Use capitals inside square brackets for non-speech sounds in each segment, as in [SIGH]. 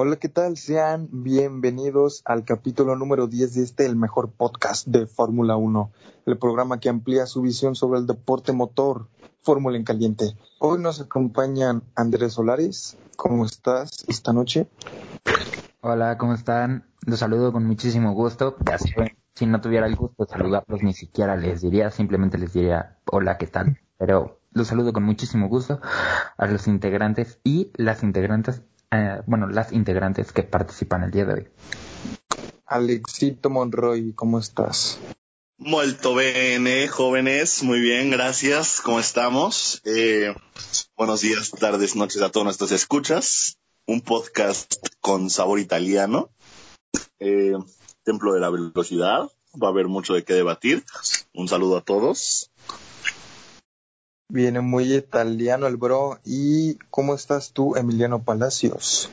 Hola, ¿qué tal? Sean bienvenidos al capítulo número 10 de este, el mejor podcast de Fórmula 1, el programa que amplía su visión sobre el deporte motor, Fórmula en Caliente. Hoy nos acompañan Andrés Solares. ¿Cómo estás esta noche? Hola, ¿cómo están? Los saludo con muchísimo gusto. Si no tuviera el gusto de saludarlos, ni siquiera les diría, simplemente les diría hola, ¿qué tal? Pero los saludo con muchísimo gusto a los integrantes y las integrantes eh, bueno, las integrantes que participan el día de hoy. Alexito Monroy, ¿cómo estás? Molto bene, jóvenes, muy bien, gracias, ¿cómo estamos? Eh, buenos días, tardes, noches a todos nuestros escuchas. Un podcast con sabor italiano. Eh, Templo de la Velocidad, va a haber mucho de qué debatir. Un saludo a todos. Viene muy italiano el bro. ¿Y cómo estás tú, Emiliano Palacios?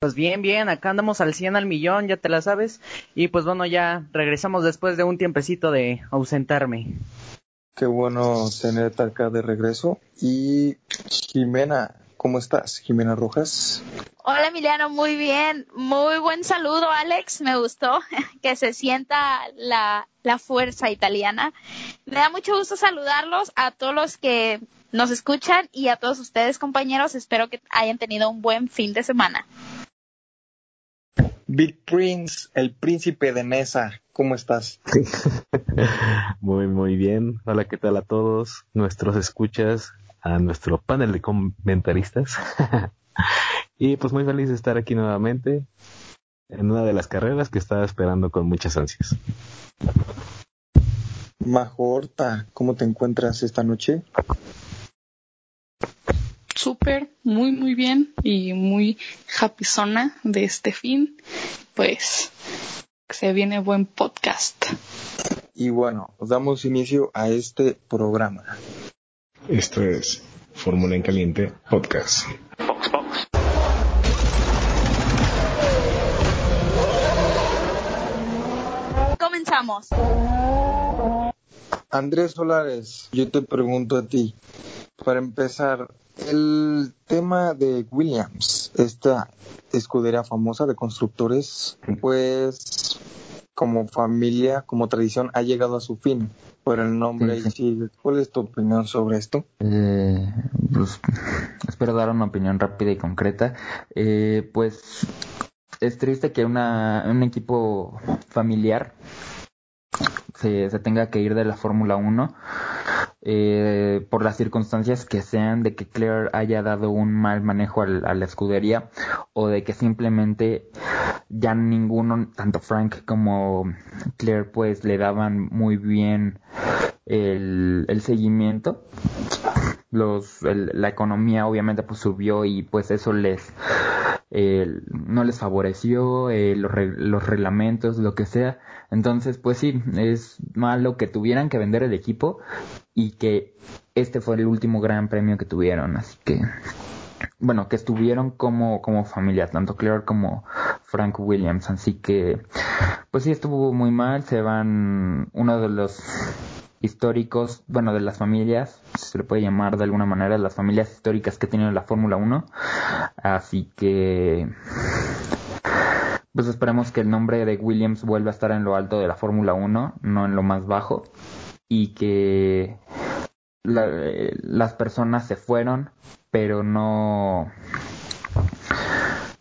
Pues bien, bien, acá andamos al 100 al millón, ya te la sabes. Y pues bueno, ya regresamos después de un tiempecito de ausentarme. Qué bueno tenerte acá de regreso. Y Jimena, ¿cómo estás? Jimena Rojas. Hola Emiliano, muy bien. Muy buen saludo, Alex. Me gustó [LAUGHS] que se sienta la, la fuerza italiana. Me da mucho gusto saludarlos a todos los que nos escuchan y a todos ustedes, compañeros. Espero que hayan tenido un buen fin de semana. Big Prince, el príncipe de Nesa, ¿cómo estás? [LAUGHS] muy, muy bien. Hola, ¿qué tal a todos nuestros escuchas, a nuestro panel de comentaristas? [LAUGHS] y pues muy feliz de estar aquí nuevamente en una de las carreras que estaba esperando con muchas ansias. Majorta, ¿cómo te encuentras esta noche? Súper, muy, muy bien y muy happy zona de este fin. Pues se viene buen podcast. Y bueno, damos inicio a este programa. Esto es Fórmula en Caliente Podcast. Comenzamos. Andrés Solares, yo te pregunto a ti, para empezar, el tema de Williams, esta escudería famosa de constructores, pues como familia, como tradición, ha llegado a su fin por el nombre ¿Cuál es tu opinión sobre esto? Eh, pues, espero dar una opinión rápida y concreta. Eh, pues es triste que una, un equipo familiar se, se tenga que ir de la Fórmula 1 eh, por las circunstancias que sean de que Claire haya dado un mal manejo al, a la escudería o de que simplemente ya ninguno, tanto Frank como Claire, pues le daban muy bien el, el seguimiento. Los, la economía obviamente pues subió y pues eso les no les favoreció eh, los reglamentos lo que sea entonces, pues sí, es malo que tuvieran que vender el equipo y que este fue el último gran premio que tuvieron. Así que, bueno, que estuvieron como, como familia, tanto Claire como Frank Williams. Así que, pues sí, estuvo muy mal. Se van uno de los históricos, bueno, de las familias, se le puede llamar de alguna manera, las familias históricas que tienen la Fórmula 1. Así que pues esperemos que el nombre de Williams vuelva a estar en lo alto de la Fórmula 1, no en lo más bajo, y que eh, las personas se fueron, pero no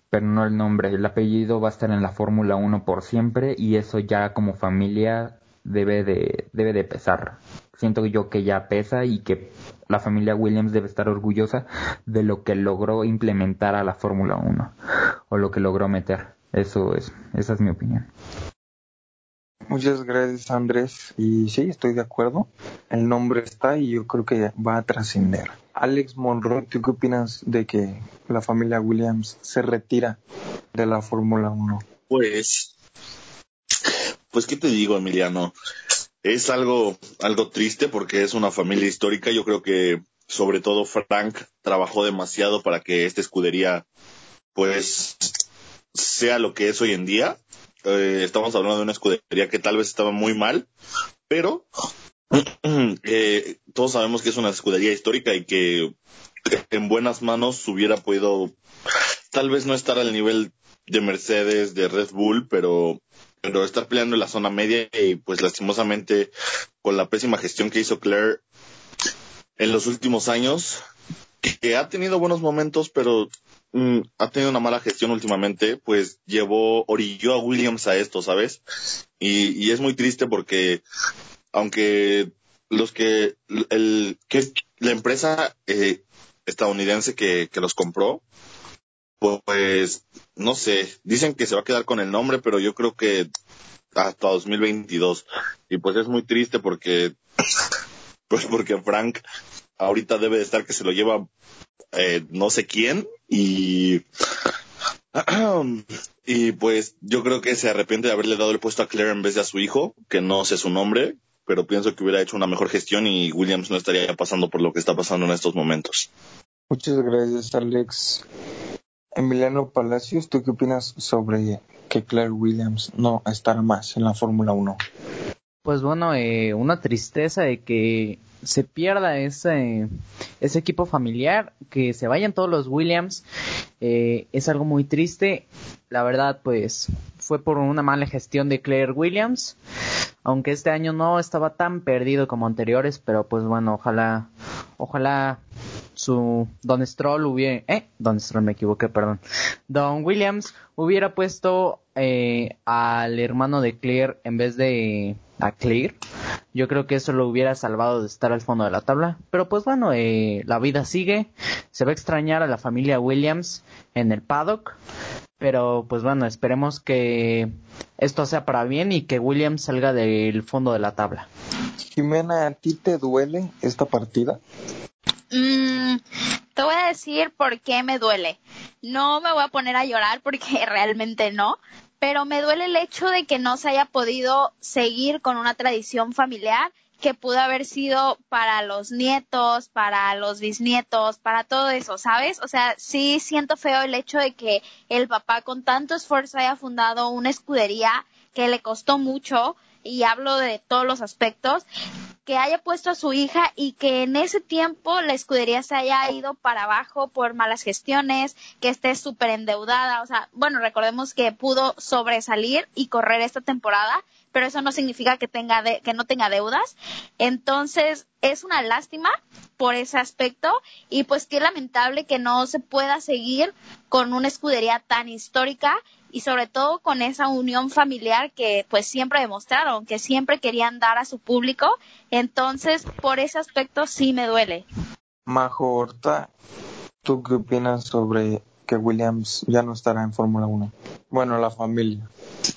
pero no el nombre, el apellido va a estar en la Fórmula 1 por siempre y eso ya como familia debe de debe de pesar. Siento yo que ya pesa y que la familia Williams debe estar orgullosa de lo que logró implementar a la Fórmula 1 o lo que logró meter. Eso es, esa es mi opinión. Muchas gracias Andrés. Y sí, estoy de acuerdo. El nombre está y yo creo que va a trascender. Alex Monroe, ¿tú qué opinas de que la familia Williams se retira de la Fórmula 1? Pues, pues qué te digo, Emiliano. Es algo, algo triste porque es una familia histórica. Yo creo que sobre todo Frank trabajó demasiado para que esta escudería pues sea lo que es hoy en día. Eh, estamos hablando de una escudería que tal vez estaba muy mal, pero [CLEARS THROAT] eh, todos sabemos que es una escudería histórica y que en buenas manos hubiera podido tal vez no estar al nivel de Mercedes, de Red Bull, pero, estar peleando en la zona media y pues lastimosamente con la pésima gestión que hizo Claire en los últimos años, que ha tenido buenos momentos, pero mm, ha tenido una mala gestión últimamente, pues llevó, orilló a Williams a esto, ¿sabes? Y, y es muy triste porque, aunque los que, el, que la empresa eh, estadounidense que, que los compró, pues, no sé, dicen que se va a quedar con el nombre, pero yo creo que hasta 2022. Y pues es muy triste porque, pues porque Frank ahorita debe de estar que se lo lleva eh, no sé quién y [CLEARS THROAT] y pues yo creo que se arrepiente de haberle dado el puesto a Claire en vez de a su hijo, que no sé su nombre, pero pienso que hubiera hecho una mejor gestión y Williams no estaría pasando por lo que está pasando en estos momentos. Muchas gracias, Alex. Emiliano Palacios, ¿tú qué opinas sobre que Claire Williams no estará más en la Fórmula 1? Pues bueno, eh, una tristeza de que se pierda ese, ese equipo familiar, que se vayan todos los Williams, eh, es algo muy triste. La verdad, pues fue por una mala gestión de Claire Williams, aunque este año no estaba tan perdido como anteriores, pero pues bueno, ojalá, ojalá su Don Stroll hubiera, eh, Don Stroll me equivoqué, perdón, Don Williams hubiera puesto eh, al hermano de Claire en vez de a Claire. Yo creo que eso lo hubiera salvado de estar al fondo de la tabla. Pero pues bueno, eh, la vida sigue. Se va a extrañar a la familia Williams en el paddock. Pero pues bueno, esperemos que esto sea para bien y que Williams salga del fondo de la tabla. Jimena, ¿a ti te duele esta partida? Mm, te voy a decir por qué me duele. No me voy a poner a llorar porque [LAUGHS] realmente no, pero me duele el hecho de que no se haya podido seguir con una tradición familiar que pudo haber sido para los nietos, para los bisnietos, para todo eso, ¿sabes? O sea, sí siento feo el hecho de que el papá con tanto esfuerzo haya fundado una escudería que le costó mucho y hablo de todos los aspectos, que haya puesto a su hija y que en ese tiempo la escudería se haya ido para abajo por malas gestiones, que esté súper endeudada. O sea, bueno, recordemos que pudo sobresalir y correr esta temporada, pero eso no significa que, tenga que no tenga deudas. Entonces, es una lástima por ese aspecto y pues qué lamentable que no se pueda seguir con una escudería tan histórica y sobre todo con esa unión familiar que pues siempre demostraron, que siempre querían dar a su público. Entonces, por ese aspecto sí me duele. Majo Horta, ¿tú qué opinas sobre que Williams ya no estará en Fórmula 1? Bueno, la familia.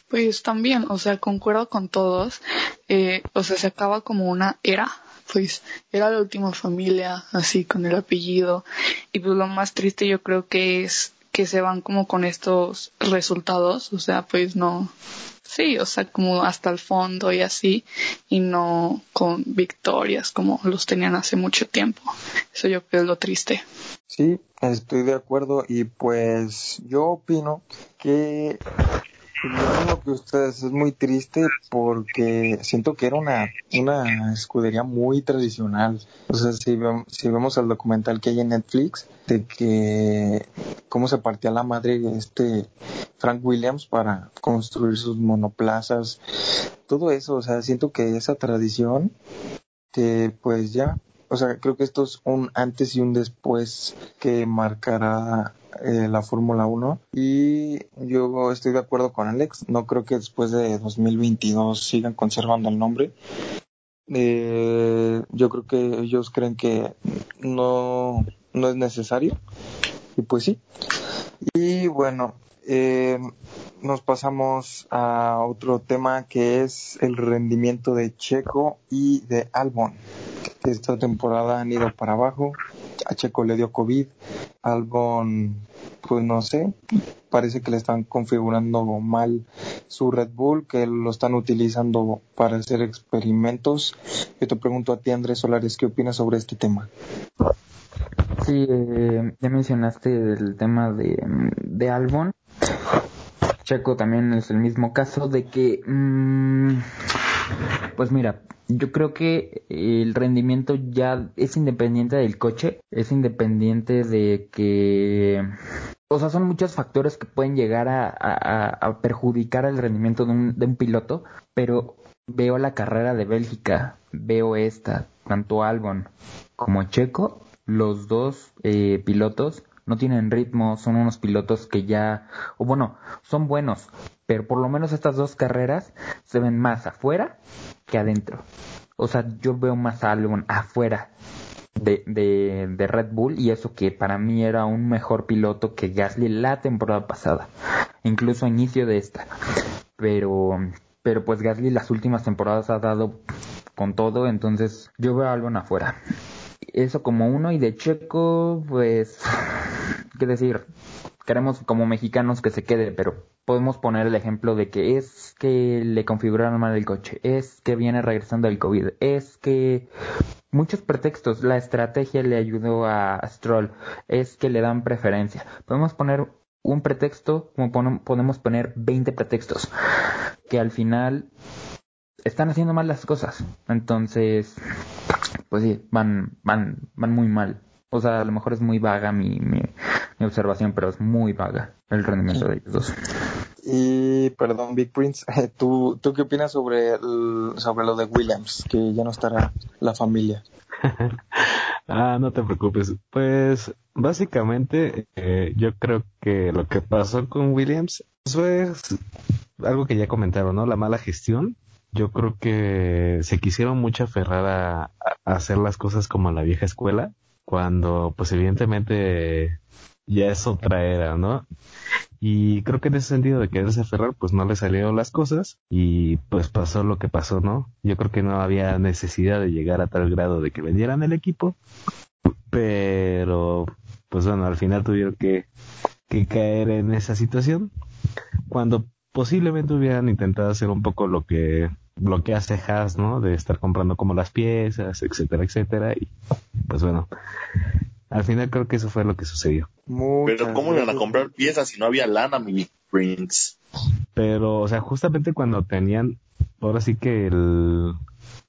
Pues también, o sea, concuerdo con todos. Eh, o sea, se acaba como una era pues era la última familia así con el apellido y pues lo más triste yo creo que es que se van como con estos resultados, o sea, pues no, sí, o sea, como hasta el fondo y así, y no con victorias como los tenían hace mucho tiempo. Eso yo creo es lo triste. Sí, estoy de acuerdo y pues yo opino que lo mismo que ustedes es muy triste porque siento que era una, una escudería muy tradicional. O sea, si, si vemos el documental que hay en Netflix de que cómo se partía la madre este Frank Williams para construir sus monoplazas, todo eso, o sea, siento que esa tradición que pues ya o sea, creo que esto es un antes y un después que marcará eh, la Fórmula 1 y yo estoy de acuerdo con Alex, no creo que después de 2022 sigan conservando el nombre. Eh, yo creo que ellos creen que no, no es necesario y pues sí. Y bueno, eh, nos pasamos a otro tema que es el rendimiento de Checo y de Albon esta temporada han ido para abajo. A Checo le dio COVID. Albon, pues no sé, parece que le están configurando mal su Red Bull, que lo están utilizando para hacer experimentos. Yo te pregunto a ti, Andrés Solares, ¿qué opinas sobre este tema? Sí, eh, ya mencionaste el tema de, de Albon. Checo también es el mismo caso de que, mmm, pues mira, yo creo que el rendimiento ya es independiente del coche, es independiente de que o sea, son muchos factores que pueden llegar a, perjudicar el rendimiento de un, de un piloto, pero veo la carrera de Bélgica, veo esta, tanto Albon como Checo, los dos eh, pilotos no tienen ritmo, son unos pilotos que ya, o bueno, son buenos, pero por lo menos estas dos carreras se ven más afuera que adentro. O sea, yo veo más a Albon afuera de, de, de, Red Bull y eso que para mí era un mejor piloto que Gasly la temporada pasada, incluso a inicio de esta. Pero, pero pues Gasly las últimas temporadas ha dado con todo, entonces yo veo a Albon afuera. Eso como uno y de Checo, pues, [LAUGHS] qué decir, queremos como mexicanos que se quede, pero podemos poner el ejemplo de que es que le configuraron mal el coche, es que viene regresando del COVID, es que muchos pretextos, la estrategia le ayudó a Stroll, es que le dan preferencia. Podemos poner un pretexto, como podemos poner 20 pretextos, que al final están haciendo mal las cosas. Entonces, pues sí, van, van, van muy mal. O sea, a lo mejor es muy vaga mi, mi, observación, pero es muy vaga el rendimiento de ellos dos. Y, perdón, Big Prince, [LAUGHS] ¿tú, ¿tú qué opinas sobre, sobre lo de Williams, que ya no estará la familia? [LAUGHS] ah, no te preocupes. Pues, básicamente, eh, yo creo que lo que pasó con Williams fue algo que ya comentaron, ¿no? La mala gestión. Yo creo que se quisieron mucho aferrar a hacer las cosas como la vieja escuela cuando pues evidentemente ya es otra era, ¿no? Y creo que en ese sentido de quererse aferrar, pues no le salieron las cosas y pues pasó lo que pasó, ¿no? Yo creo que no había necesidad de llegar a tal grado de que vendieran el equipo, pero pues bueno, al final tuvieron que, que caer en esa situación cuando posiblemente hubieran intentado hacer un poco lo que lo que hace Haas, ¿no? De estar comprando como las piezas, etcétera, etcétera. Y pues bueno, al final creo que eso fue lo que sucedió. Pero ¿cómo iban a comprar piezas si no había lana, mi Prince? Pero, o sea, justamente cuando tenían, ahora sí que el,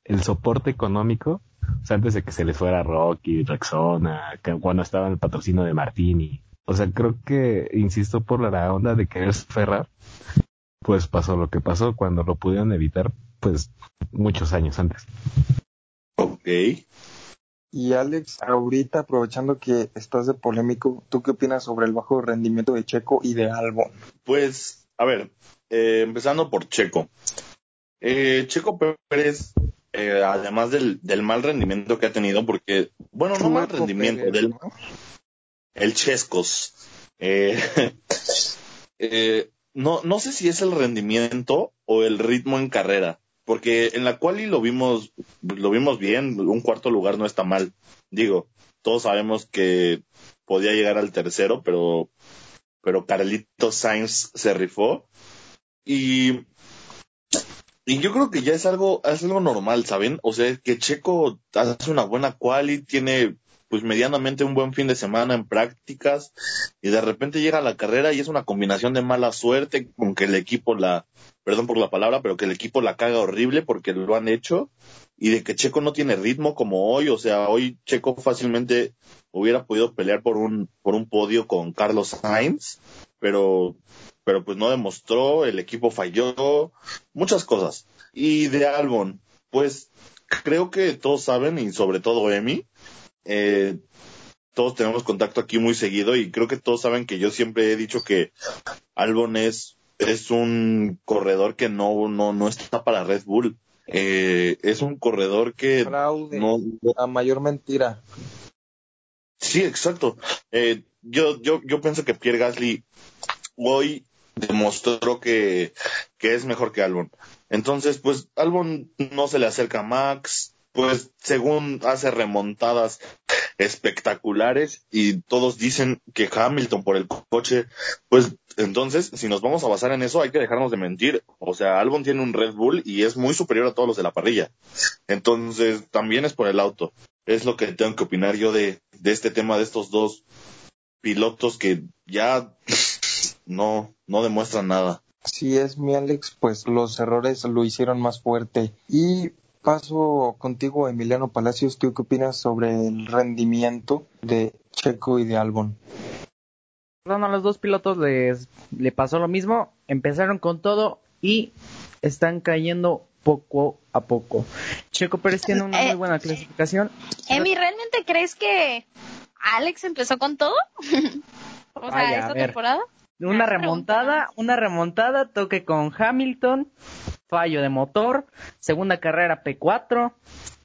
el soporte económico, o sea, antes de que se les fuera Rocky, Rexona, cuando estaba en el patrocinio de Martini. O sea, creo que, insisto, por la onda de querer ferrar, pues pasó lo que pasó cuando lo pudieron evitar, pues muchos años antes. Ok. Y Alex, ahorita aprovechando que estás de polémico, ¿tú qué opinas sobre el bajo rendimiento de Checo y de Albon? Pues, a ver, eh, empezando por Checo. Eh, Checo Pérez, eh, además del, del, mal rendimiento que ha tenido, porque, bueno, no mal rendimiento, del, el Chescos. [LAUGHS] no, no sé si es el rendimiento o el ritmo en carrera porque en la quali lo vimos, lo vimos bien, un cuarto lugar no está mal. Digo, todos sabemos que podía llegar al tercero, pero, pero Carlito Sainz se rifó. Y, y yo creo que ya es algo, es algo normal, ¿saben? O sea, que Checo hace una buena quali, tiene pues medianamente un buen fin de semana en prácticas y de repente llega a la carrera y es una combinación de mala suerte con que el equipo la, perdón por la palabra, pero que el equipo la caga horrible porque lo han hecho y de que Checo no tiene ritmo como hoy, o sea, hoy Checo fácilmente hubiera podido pelear por un por un podio con Carlos Sainz, pero pero pues no demostró, el equipo falló, muchas cosas. Y de Albon, pues creo que todos saben y sobre todo Emi, eh, todos tenemos contacto aquí muy seguido y creo que todos saben que yo siempre he dicho que Albon es es un corredor que no, no, no está para Red Bull. Eh, es un corredor que no, a mayor mentira. Sí, exacto. Eh, yo, yo, yo pienso que Pierre Gasly hoy demostró que, que es mejor que Albon. Entonces, pues Albon no se le acerca a Max, pues según hace remontadas espectaculares y todos dicen que Hamilton por el coche, pues entonces si nos vamos a basar en eso hay que dejarnos de mentir. O sea, Albon tiene un Red Bull y es muy superior a todos los de la parrilla. Entonces también es por el auto. Es lo que tengo que opinar yo de, de este tema de estos dos pilotos que ya no, no demuestran nada. Si es mi Alex, pues los errores lo hicieron más fuerte. Y paso contigo, Emiliano Palacios. ¿Tú qué opinas sobre el rendimiento de Checo y de Albon? Perdón, a los dos pilotos les le pasó lo mismo, empezaron con todo y están cayendo poco a poco. Checo Pérez tiene una muy Eh, buena clasificación. Emi, ¿realmente crees que Alex empezó con todo? [LAUGHS] o sea, esta temporada. Una remontada, una remontada, toque con Hamilton, fallo de motor, segunda carrera P4,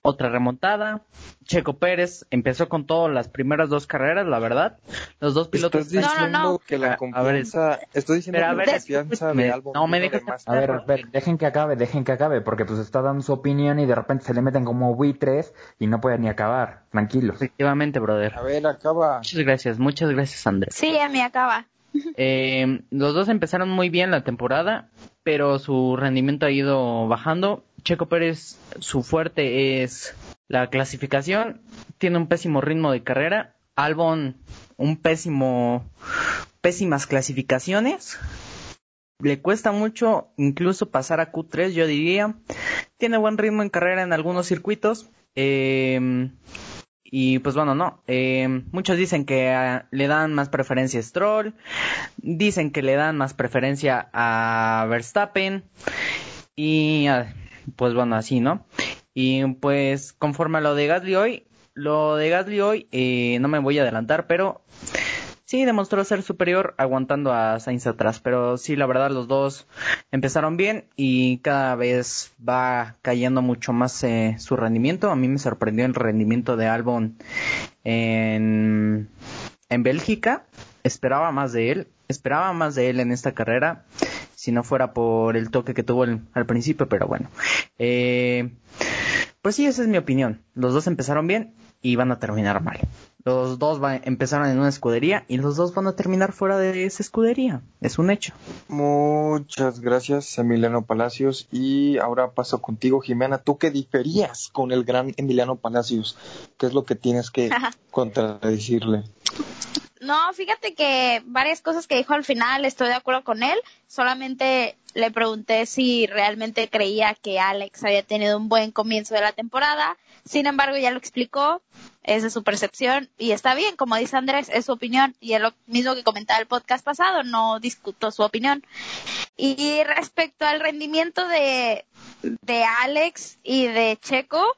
otra remontada. Checo Pérez empezó con todo las primeras dos carreras, la verdad. Los dos pilotos Estás No, no, diciendo no. que la A- a ver, confianza, estoy diciendo pero a que ver, la confianza escúchame. de Albon No, me vino de dejas más A ver, a ver, dejen que acabe, dejen que acabe, porque pues está dando su opinión y de repente se le meten como buitres y no puede ni acabar. Tranquilos. Efectivamente, brother. A ver, acaba. Muchas gracias, muchas gracias, Andrés. Sí, Emi, acaba. [LAUGHS] Eh, los dos empezaron muy bien la temporada, pero su rendimiento ha ido bajando. Checo Pérez, su fuerte es la clasificación, tiene un pésimo ritmo de carrera. Albon, un pésimo, pésimas clasificaciones. Le cuesta mucho incluso pasar a Q3, yo diría. Tiene buen ritmo en carrera en algunos circuitos. Eh, y pues bueno, no. Eh, muchos dicen que ah, le dan más preferencia a Stroll. Dicen que le dan más preferencia a Verstappen. Y ah, pues bueno, así, ¿no? Y pues conforme a lo de Gasly hoy, lo de Gasly hoy, eh, no me voy a adelantar, pero sí demostró ser superior aguantando a Sainz atrás. Pero sí, la verdad, los dos empezaron bien y cada vez va cayendo mucho más eh, su rendimiento. A mí me sorprendió el rendimiento de Albon en, en Bélgica. Esperaba más de él. Esperaba más de él en esta carrera. Si no fuera por el toque que tuvo el- al principio, pero bueno. Eh, pues sí, esa es mi opinión. Los dos empezaron bien y van a terminar mal. Los dos va- empezaron en una escudería y los dos van a terminar fuera de esa escudería. Es un hecho. Muchas gracias, Emiliano Palacios. Y ahora paso contigo, Jimena. ¿Tú qué diferías con el gran Emiliano Palacios? ¿Qué es lo que tienes que contradecirle? No, fíjate que varias cosas que dijo al final estoy de acuerdo con él. Solamente le pregunté si realmente creía que Alex había tenido un buen comienzo de la temporada. Sin embargo, ya lo explicó. Esa es su percepción y está bien, como dice Andrés, es su opinión y es lo mismo que comentaba el podcast pasado, no discuto su opinión. Y respecto al rendimiento de, de Alex y de Checo,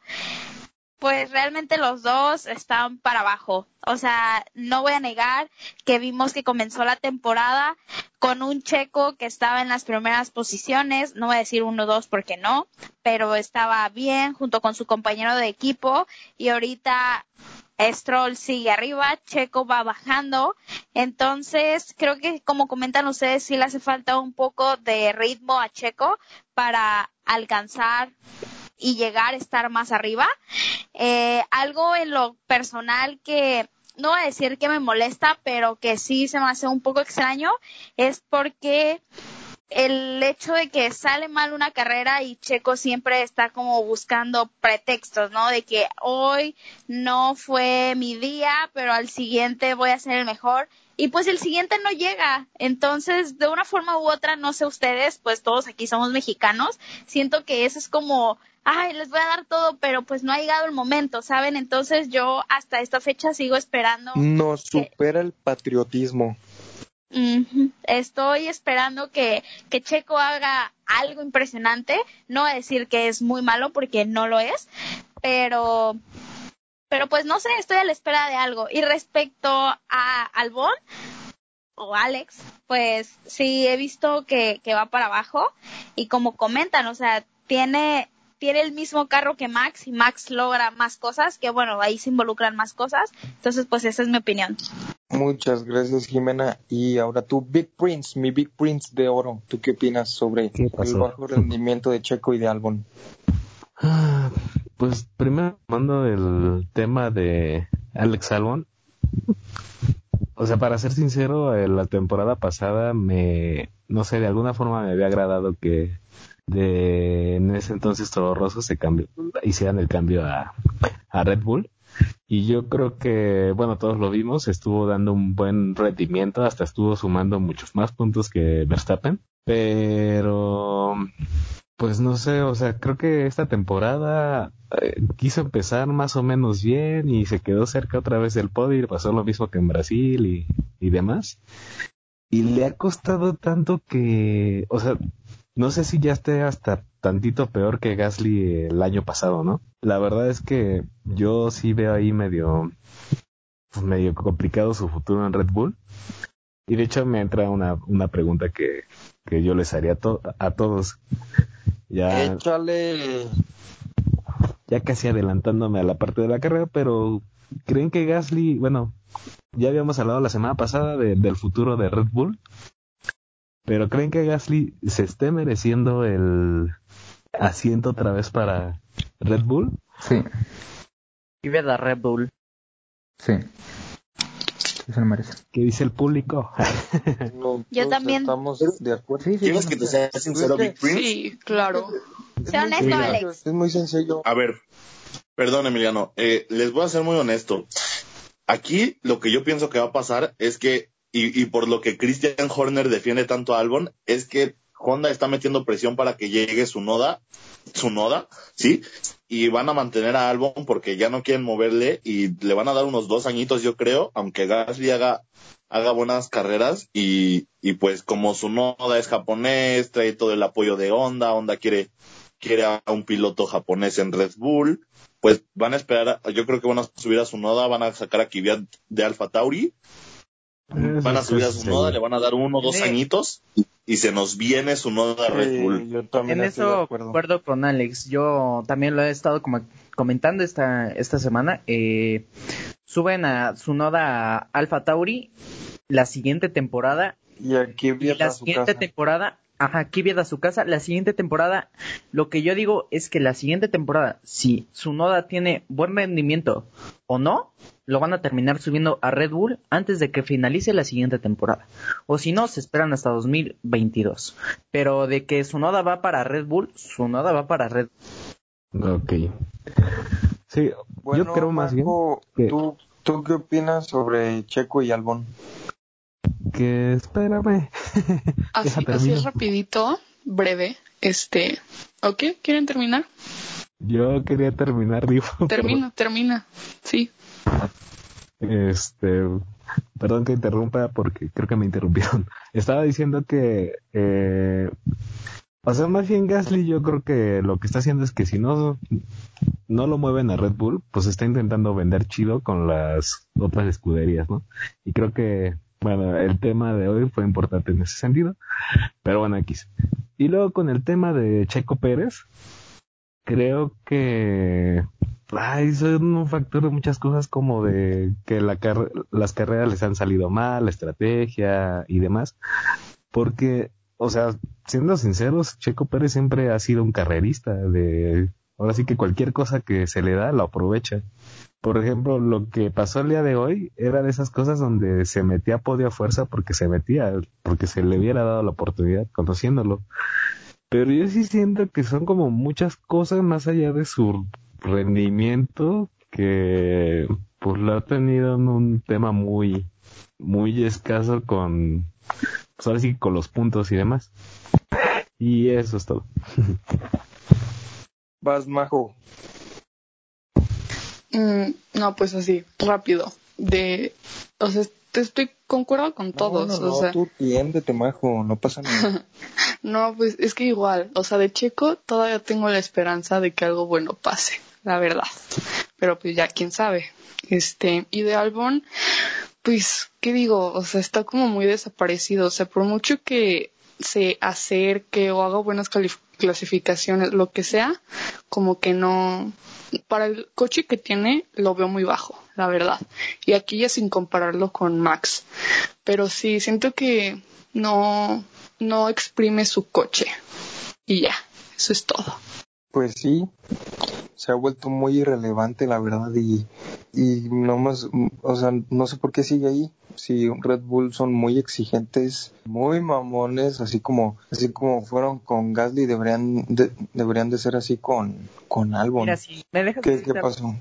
pues realmente los dos están para abajo. O sea, no voy a negar que vimos que comenzó la temporada con un checo que estaba en las primeras posiciones, no voy a decir uno o dos porque no, pero estaba bien junto con su compañero de equipo. Y ahorita Stroll sigue arriba, Checo va bajando, entonces creo que como comentan ustedes sí le hace falta un poco de ritmo a Checo para alcanzar y llegar a estar más arriba. Eh, algo en lo personal que no voy a decir que me molesta, pero que sí se me hace un poco extraño, es porque el hecho de que sale mal una carrera y Checo siempre está como buscando pretextos, ¿no? De que hoy no fue mi día, pero al siguiente voy a ser el mejor. Y pues el siguiente no llega. Entonces, de una forma u otra, no sé ustedes, pues todos aquí somos mexicanos. Siento que eso es como, ay, les voy a dar todo, pero pues no ha llegado el momento, ¿saben? Entonces yo hasta esta fecha sigo esperando. Nos supera el patriotismo. Estoy esperando que, que Checo haga algo impresionante. No voy a decir que es muy malo porque no lo es, pero, pero pues no sé, estoy a la espera de algo. Y respecto a Albon o Alex, pues sí he visto que, que va para abajo y como comentan, o sea, tiene tiene el mismo carro que Max y Max logra más cosas, que bueno, ahí se involucran más cosas. Entonces, pues esa es mi opinión. Muchas gracias, Jimena. Y ahora tú, Big Prince, mi Big Prince de oro. ¿Tú qué opinas sobre ¿Qué el bajo rendimiento de Checo y de Albon? [LAUGHS] Pues primero mando el tema de Alex Albon. O sea, para ser sincero, eh, la temporada pasada me, no sé, de alguna forma me había agradado que en ese entonces Toro Rosso se cambió, hicieran el cambio a, a Red Bull. Y yo creo que, bueno, todos lo vimos, estuvo dando un buen rendimiento, hasta estuvo sumando muchos más puntos que Verstappen. Pero pues no sé, o sea, creo que esta temporada eh, quiso empezar más o menos bien y se quedó cerca otra vez del podio y pasó lo mismo que en Brasil y, y demás. Y le ha costado tanto que, o sea, no sé si ya esté hasta tantito peor que Gasly el año pasado, ¿no? La verdad es que yo sí veo ahí medio, pues, medio complicado su futuro en Red Bull. Y de hecho me entra una, una pregunta que, que yo les haría a, to- a todos. Ya, Échale. ya casi adelantándome a la parte de la carrera, pero ¿creen que Gasly, bueno, ya habíamos hablado la semana pasada de- del futuro de Red Bull, pero ¿creen que Gasly se esté mereciendo el asiento otra vez para Red Bull? Sí, Vive la Red Bull. sí. Sí se lo merece. ¿Qué dice el público? [LAUGHS] No, Yo también. Estamos de acuerdo. Sí, sí. ¿Quieres que te sea sincero, Es que- Big Prince? Sí, claro. Es Sé muy honesto, sencillo, Alex. Es muy sencillo. A ver, perdón, Emiliano, eh, les voy a ser muy honesto. Aquí lo que yo pienso que va a pasar es que, y, y por lo que Christian Horner defiende tanto a Albon, es que Honda está metiendo presión para que llegue su noda, su noda, ¿sí? Y van a mantener a Albon porque ya no quieren moverle y le van a dar unos dos añitos, yo creo, aunque Gasly haga, haga buenas carreras y, y pues como su noda es japonés, trae todo el apoyo de Honda, Honda quiere, quiere a un piloto japonés en Red Bull, pues van a esperar, a- yo creo que van a subir a su noda, van a sacar a Kvyat de Alfa Tauri, van a subir a su noda, le van a dar uno o dos añitos y, y se nos viene su noda Red Bull. yo también En eso acuerdo. con Alex. Yo también lo he estado como comentando esta, esta semana. Eh, suben a su noda a Alpha Tauri la siguiente temporada Y aquí y viene la siguiente casa. temporada, ajá, aquí viene a su casa. La siguiente temporada, lo que yo digo es que la siguiente temporada, si su noda tiene buen rendimiento o no, lo van a terminar subiendo a Red Bull antes de que finalice la siguiente temporada. O si no, se esperan hasta 2022. Pero de que su noda va para Red Bull, su noda va para Red Bull. Ok. Sí, Bueno, yo creo más bien Marco, que- ¿tú, ¿tú qué opinas sobre Checo y Albón? Que espérame. [LAUGHS] Así, así termino. rapidito, breve. Este, ¿ok? ¿Quieren terminar? Yo quería terminar, digo. Termina, [LAUGHS] termina. Sí. Este, perdón que interrumpa porque creo que me interrumpieron. Estaba diciendo que, eh, o sea, más bien Gasly yo creo que lo que está haciendo es que si no, no lo mueven a Red Bull, pues está intentando vender chido con las otras escuderías, ¿no? Y creo que, bueno, el tema de hoy fue importante en ese sentido, pero bueno, X. Y luego con el tema de Checo Pérez, creo que Ay, son un factor de muchas cosas como de que la car- las carreras les han salido mal, la estrategia y demás. Porque, o sea, siendo sinceros, Checo Pérez siempre ha sido un carrerista de, ahora sí que cualquier cosa que se le da lo aprovecha. Por ejemplo, lo que pasó el día de hoy era de esas cosas donde se metía podio a fuerza porque se metía, porque se le hubiera dado la oportunidad conociéndolo. Pero yo sí siento que son como muchas cosas más allá de su rendimiento que pues lo ha tenido en un tema muy muy escaso con pues sí con los puntos y demás y eso es todo Vas, Majo. Mm, no, pues así, rápido. De, o sea, te estoy concuerdo con todos. No, no, no, o sea, tú tiéndete, Majo, no pasa nada. [LAUGHS] no, pues es que igual, o sea, de Checo todavía tengo la esperanza de que algo bueno pase, la verdad. Pero pues ya quién sabe. Este, y de Albon, pues, ¿qué digo? O sea, está como muy desaparecido. O sea, por mucho que se acerque o haga buenas calif- clasificaciones, lo que sea, como que no, para el coche que tiene lo veo muy bajo, la verdad. Y aquí ya sin compararlo con Max. Pero sí, siento que no, no exprime su coche. Y ya, eso es todo. Pues sí, se ha vuelto muy irrelevante, la verdad, y, y no más, o sea, no sé por qué sigue ahí. Si Red Bull son muy exigentes, muy mamones, así como, así como fueron con Gasly, deberían de, deberían de ser así con, con Albon. Mira, si me dejas ¿Qué, pasó?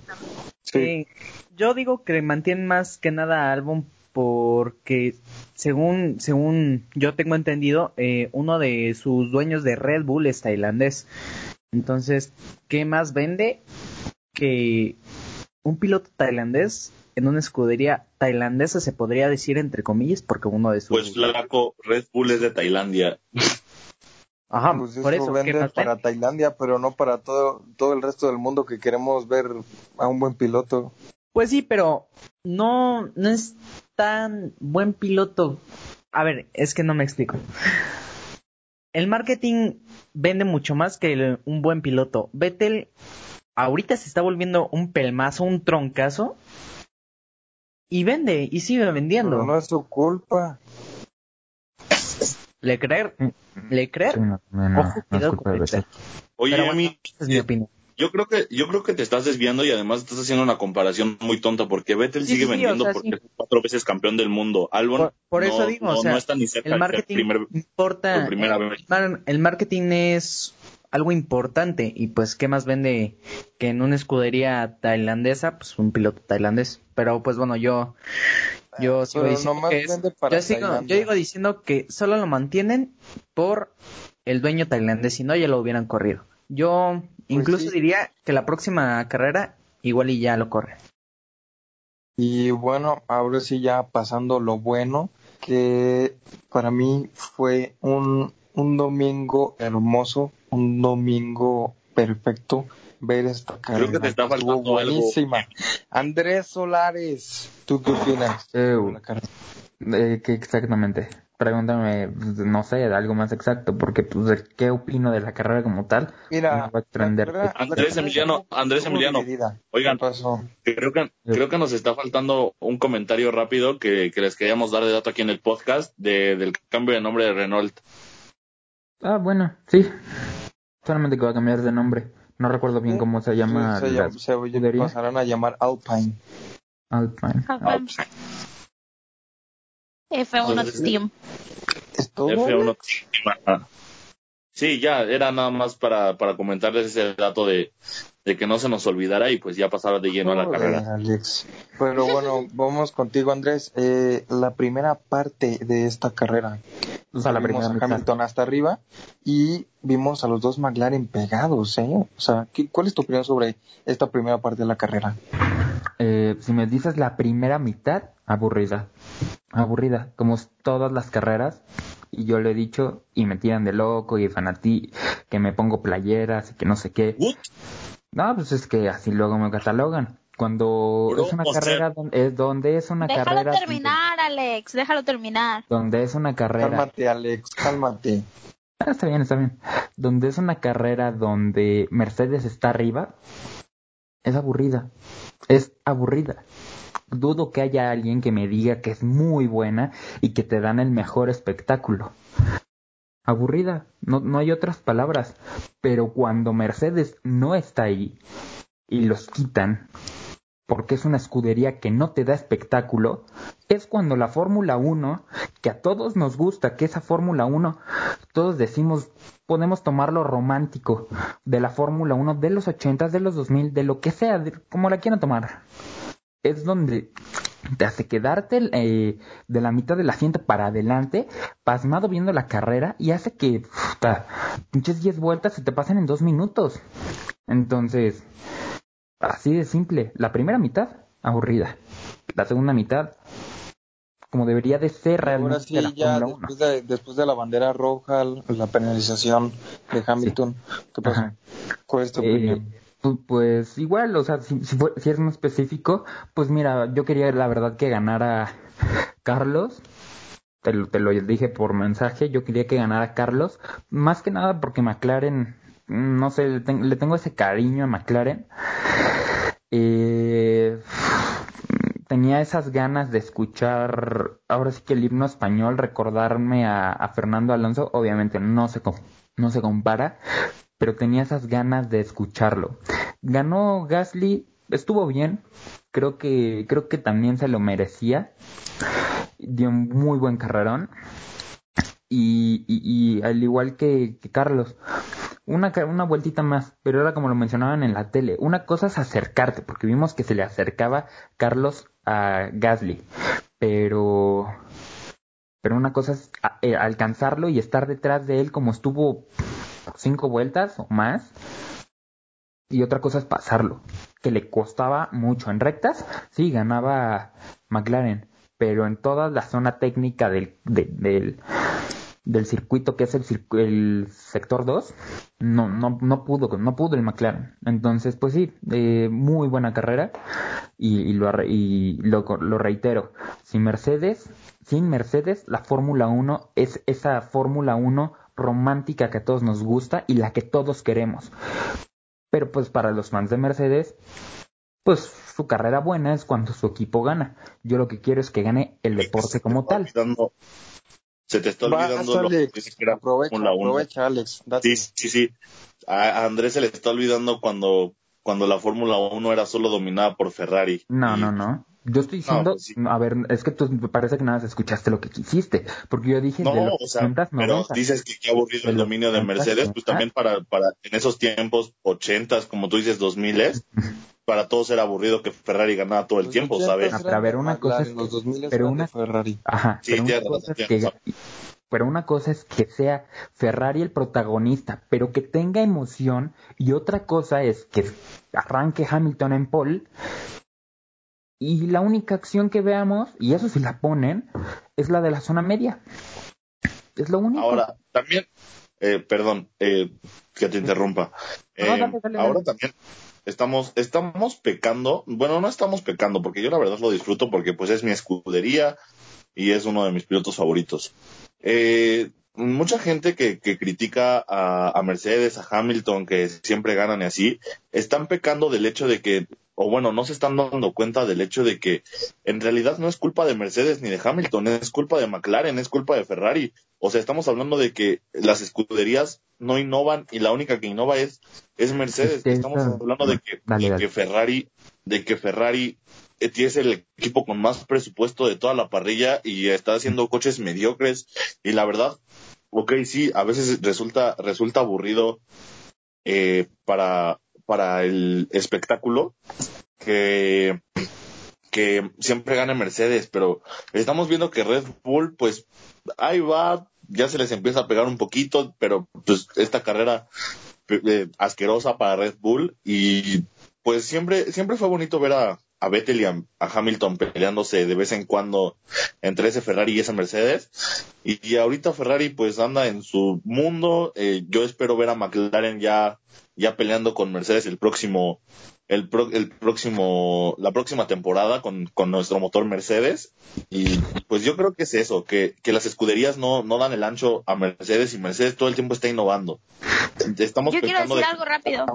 Sí, eh, yo digo que mantienen más que nada a Albon porque según según yo tengo entendido, eh, uno de sus dueños de Red Bull es tailandés. Entonces, ¿qué más vende que un piloto tailandés en una escudería tailandesa se podría decir entre comillas porque uno de sus Pues flaco, Red Bull es de Tailandia. Ajá, Pues por eso eso ¿qué venden más para vende? Tailandia, pero no para todo, todo el resto del mundo que queremos ver a un buen piloto. Pues sí, pero no, no es tan buen piloto. A ver, es que no me explico. El marketing vende mucho más que el- un buen piloto. Vettel ahorita se está volviendo un pelmazo, un troncazo. Y vende, y sigue vendiendo. Pero no es su culpa. ¿Le creer? ¿Le creer? Sí, no, no, no, Ojo, no es cuidado culpa con. Oye, Pero bueno, Emi, esa es mi opinión. Yo creo que yo creo que te estás desviando y además estás haciendo una comparación muy tonta porque Vettel Sí, sigue sí, vendiendo o sea, porque sí. es cuatro veces campeón del mundo. Albon Por, por eso no, digo, no, o sea, no está ni cerca el marketing primer- importa. por primera vez. El marketing es algo importante y pues qué más vende que en una escudería tailandesa, pues un piloto tailandés. Pero pues bueno, yo yo sigo Pero diciendo nomás que es- vende para yo, sigo, yo digo diciendo que solo lo mantienen por el dueño tailandés, si no ya lo hubieran corrido. Yo incluso Pues sí. diría que la próxima carrera igual y ya lo corre. Y bueno, ahora sí ya pasando lo bueno, que para mí fue un, un domingo hermoso, un domingo perfecto ver esta carrera. que te está Estuvo faltando algo. buenísima. Andrés Solares, ¿tú qué opinas? Eh, de la carrera? Eh, ¿qué exactamente? Pregúntame, pues, no sé, de algo más exacto, porque pues, de qué opino de la carrera como tal. Mira, no va a extender. la carrera- la Andrés Emiliano, Andrés Emiliano. Oigan. Creo que, creo que nos está faltando un comentario rápido que, que les queríamos dar de dato aquí en el podcast de, del cambio de nombre de Renault. Ah, bueno, sí. Solamente que va a cambiar de nombre. No recuerdo bien cómo se llama se, la llama- se pasarán a llamar Alpine. Alpine. F1 Entonces, Team. ¿Es todo? F1. Sí, ya, era nada más para, para comentarles ese dato de, de que no se nos olvidara y pues ya pasara de lleno a la carrera. Alex. Pero [LAUGHS] bueno, vamos contigo, Andrés. Eh, la primera parte de esta carrera. O sea, la vimos primera a mitad. Hamilton hasta arriba y vimos a los dos McLaren pegados, ¿eh? O sea, ¿qué- ¿cuál es tu opinión sobre esta primera parte de la carrera? Eh, si me dices la primera mitad, aburrida. Aburrida, como todas las carreras. Y yo lo he dicho y me tiran de loco y fanatí que me pongo playeras y que no sé qué. What? No, pues es que así luego me catalogan. Cuando Bro, es una sea- carrera donde, es donde es una Déjalo carrera terminar, Alex. Déjalo terminar. donde es una carrera Cálmate, Alex, cálmate. Ah, está bien, está bien. Donde es una carrera donde Mercedes está arriba, es aburrida. Es aburrida. Dudo que haya alguien que me diga que es muy buena y que te dan el mejor espectáculo. Aburrida, no, no hay otras palabras. Pero cuando Mercedes no está ahí y los quitan, porque es una escudería que no te da espectáculo, es cuando la Fórmula 1, que a todos nos gusta, que esa Fórmula 1, todos decimos, podemos tomarlo romántico de la Fórmula 1 de los 80, de los 2000, de lo que sea, de- como la quieran tomar. Es donde te hace quedarte eh, de la mitad del asiento para adelante, pasmado viendo la carrera, y hace que puta, pinches 10 vueltas se te pasen en dos minutos. Entonces, así de simple. La primera mitad, aburrida. La segunda mitad, como debería de ser Ahora realmente la ya Fórmula 1. después de, después de la bandera roja, la penalización de Hamilton, ¿qué pasó? Ajá. ¿Cuál es tu Eh, opinión? Pu- pues igual, o sea, si, si, fue- si es más específico, pues mira, yo quería la verdad que ganara [LAUGHS] Carlos. Te lo, te lo dije por mensaje, yo quería que ganara Carlos. Más que nada porque McLaren, mm, no sé, le, ten- le tengo ese cariño a McLaren. Eh, [SIGHS] tenía esas ganas de escuchar, ahora sí que el himno español, recordarme a, a Fernando Alonso, obviamente no se, no se compara, pero tenía esas ganas de escucharlo. Ganó Gasly, estuvo bien, creo que, creo que también se lo merecía, dio un muy buen carrerón. Y, y, y al igual que, Carlos, una, una vueltita más, pero era como lo mencionaban en la tele. Una cosa es acercarte, porque vimos que se le acercaba Carlos a Gasly, pero pero una cosa es eh, alcanzarlo y estar detrás de él como estuvo cinco vueltas o más. Y otra cosa es pasarlo, que le costaba mucho. En rectas, sí, ganaba McLaren, pero en toda la zona técnica del, del, del circuito que es el, el sector 2, no, no, no pudo, no pudo el McLaren. Entonces, pues sí, eh, muy buena carrera y, lo, y lo, lo reitero, si Mercedes sin Mercedes, la Fórmula 1 es esa Fórmula 1 romántica que a todos nos gusta y la que todos queremos. Pero pues para los fans de Mercedes, pues su carrera buena es cuando su equipo gana. Yo lo que quiero es que gane el deporte como tal. Se te está olvidando lo que era aprovecha, aprovecha, Alex. Sí, sí, sí. A Andrés se le está olvidando cuando, cuando la Fórmula 1 era solo dominada por Ferrari. No, no, no. Yo estoy diciendo, a ver, es que tú me parece que nada escuchaste lo que quisiste, porque yo dije no, o sea, pero dices que qué aburrido el dominio de Mercedes, pues también para, para en esos tiempos, ochentas, como tú dices, dos miles, [LAUGHS] para todos era aburrido que Ferrari ganara todo el tiempo, ¿sabes? a ver, una cosa es, los 2000 pero una Ferrari. Ajá, sí, pero, una cosa es que, pero una cosa es que sea Ferrari el protagonista, pero que tenga emoción, y otra cosa es que arranque Hamilton en pole y la única acción que veamos, y eso si la ponen, es la de la zona media. Es lo único. Ahora, también, eh, perdón, eh, que te interrumpa. Eh, ahora también estamos, estamos pecando, bueno, no estamos pecando, porque yo la verdad lo disfruto porque pues es mi escudería y es uno de mis pilotos favoritos. Mucha gente que, que critica a, a, Mercedes, a Hamilton, que siempre ganan y así, están pecando del hecho de que o bueno, no se están dando cuenta del hecho de que en realidad no es culpa de Mercedes ni de Hamilton, es culpa de McLaren, es culpa de Ferrari. O sea, estamos hablando de que las escuderías no innovan y la única que innova es, es Mercedes. Estamos hablando de que, que Ferrari, de que Ferrari es el equipo con más presupuesto de toda la parrilla y está haciendo coches mediocres y la verdad, ok, sí, a veces resulta, resulta aburrido eh, para, para el espectáculo que, que siempre gane Mercedes, pero estamos viendo que Red Bull, pues ahí va, ya se les empieza a pegar un poquito, pero pues esta carrera eh, asquerosa para Red Bull y pues siempre, siempre fue bonito ver a, a Vettel y a, Hamilton peleándose de vez en cuando entre ese Ferrari y ese Mercedes. Y, ahorita Ferrari pues anda en su mundo. Eh, yo espero ver a McLaren ya ya peleando con Mercedes el próximo, el, el próximo, la próxima temporada con, con, nuestro motor Mercedes. Y pues yo creo que es eso, que, que las escuderías no, no dan el ancho a Mercedes y Mercedes todo el tiempo está innovando. Estamos yo quiero decir algo rápido.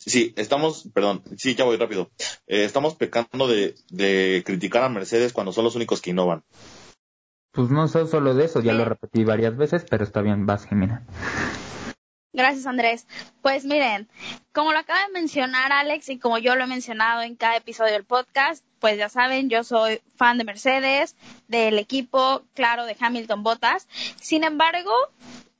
Sí, estamos, perdón, sí, ya voy rápido. Eh, estamos pecando de, de criticar a Mercedes cuando son los únicos que innovan. Pues no sé solo de eso, ya lo repetí varias veces, pero está bien, vas, mira. Gracias, Andrés. Pues miren, como lo acaba de mencionar Alex y como yo lo he mencionado en cada episodio del podcast, pues ya saben, yo soy fan de Mercedes, del equipo, claro, de Hamilton Bottas. Sin embargo,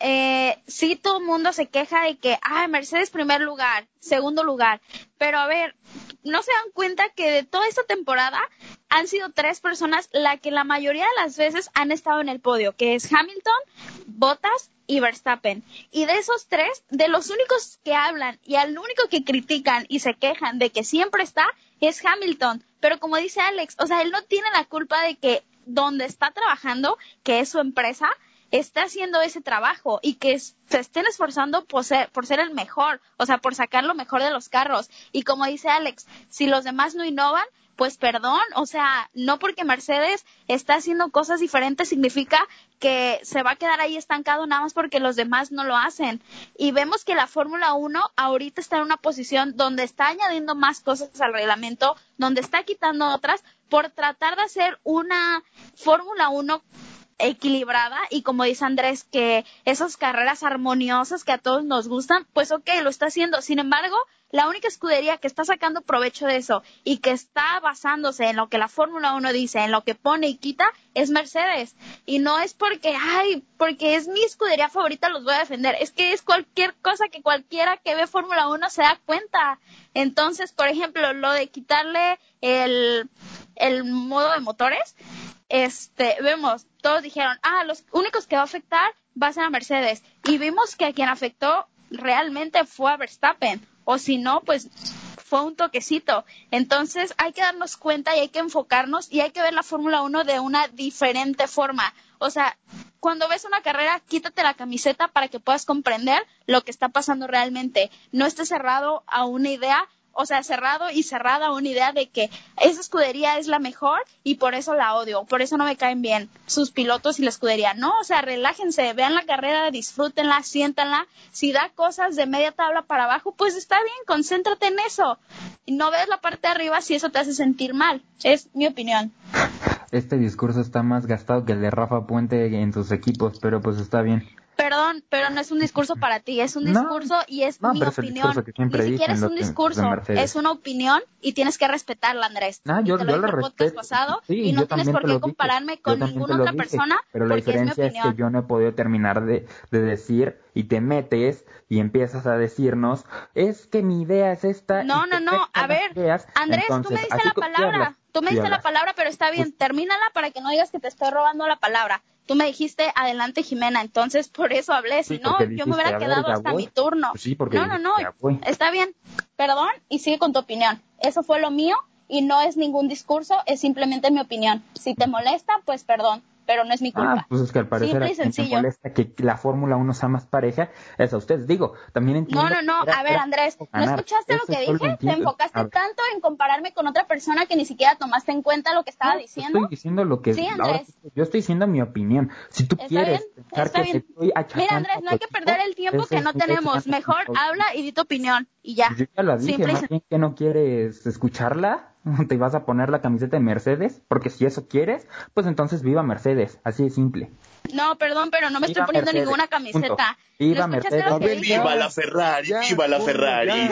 eh, sí todo el mundo se queja de que, ah, Mercedes primer lugar, segundo lugar. Pero a ver, no se dan cuenta que de toda esta temporada han sido tres personas la que la mayoría de las veces han estado en el podio, que es Hamilton, Bottas y Verstappen. Y de esos tres, de los únicos que hablan y al único que critican y se quejan de que siempre está es Hamilton. Pero como dice Alex, o sea, él no tiene la culpa de que donde está trabajando, que es su empresa, está haciendo ese trabajo y que se estén esforzando por ser, por ser el mejor, o sea, por sacar lo mejor de los carros. Y como dice Alex, si los demás no innovan, pues perdón, o sea, no porque Mercedes está haciendo cosas diferentes significa que se va a quedar ahí estancado nada más porque los demás no lo hacen. Y vemos que la Fórmula 1 ahorita está en una posición donde está añadiendo más cosas al reglamento, donde está quitando otras por tratar de hacer una Fórmula 1 equilibrada y como dice Andrés que esas carreras armoniosas que a todos nos gustan, pues ok, lo está haciendo. Sin embargo, la única escudería que está sacando provecho de eso y que está basándose en lo que la Fórmula 1 dice, en lo que pone y quita, es Mercedes. Y no es porque, ay, porque es mi escudería favorita, los voy a defender. Es que es cualquier cosa que cualquiera que ve Fórmula 1 se da cuenta. Entonces, por ejemplo, lo de quitarle el, el modo de motores, este, vemos, todos dijeron, ah, los únicos que va a afectar va a ser a Mercedes. Y vimos que a quien afectó realmente fue a Verstappen. O si no, pues fue un toquecito. Entonces hay que darnos cuenta y hay que enfocarnos y hay que ver la Fórmula 1 de una diferente forma. O sea, cuando ves una carrera, quítate la camiseta para que puedas comprender lo que está pasando realmente. No estés cerrado a una idea o sea, cerrado y cerrada una idea de que esa escudería es la mejor y por eso la odio, por eso no me caen bien sus pilotos y la escudería. No, o sea, relájense, vean la carrera, disfrútenla, siéntanla. Si da cosas de media tabla para abajo, pues está bien, concéntrate en eso. No ves la parte de arriba si eso te hace sentir mal. Es mi opinión. Este discurso está más gastado que el de Rafa Puente en sus equipos, pero pues está bien. Perdón, pero no es un discurso para ti, es un discurso y es mi opinión. Ni siquiera es un discurso, es una opinión y tienes que respetarla, Andrés. Ah, yo, te lo dije el podcast pasado y no tienes por qué compararme con ninguna otra persona. Pero la diferencia es, que yo no he podido terminar de, de decir y te metes y empiezas a decirnos, es que mi idea es esta. No, no, no, a ver, Andrés, tú me diste la palabra, tú me diste la palabra, pero está bien, pues termínala para que no digas que te estoy robando la palabra tú me dijiste adelante Jimena, entonces por eso hablé, si no, yo me hubiera quedado hasta mi turno. Pues sí, porque no, no, no, está bien, perdón y sigue con tu opinión. Eso fue lo mío y no es ningún discurso, es simplemente mi opinión. Si te molesta, pues perdón pero no es mi culpa. Ah, pues es que al parecer a molesta que la Fórmula 1 sea más pareja, es a ustedes. Digo, también entiendo... No, no, no, a ver Andrés, ¿no escuchaste lo que dije? Te enfocaste tanto en compararme con otra persona que ni siquiera tomaste en cuenta lo que estaba diciendo. Estoy diciendo lo que... Sí, Andrés. yo estoy diciendo mi opinión. Si tú quieres está bien. Mira Andrés, no hay que perder el tiempo que no tenemos. Mejor habla y di tu opinión y ya. Yo ya lo dije, bien que no quieres escucharla [LAUGHS] te vas a poner la camiseta de Mercedes, porque si eso quieres, pues entonces viva Mercedes, así de simple. No, perdón, pero no me estoy poniendo ninguna camiseta. Viva Mercedes. viva la Ferrari, viva la Ferrari.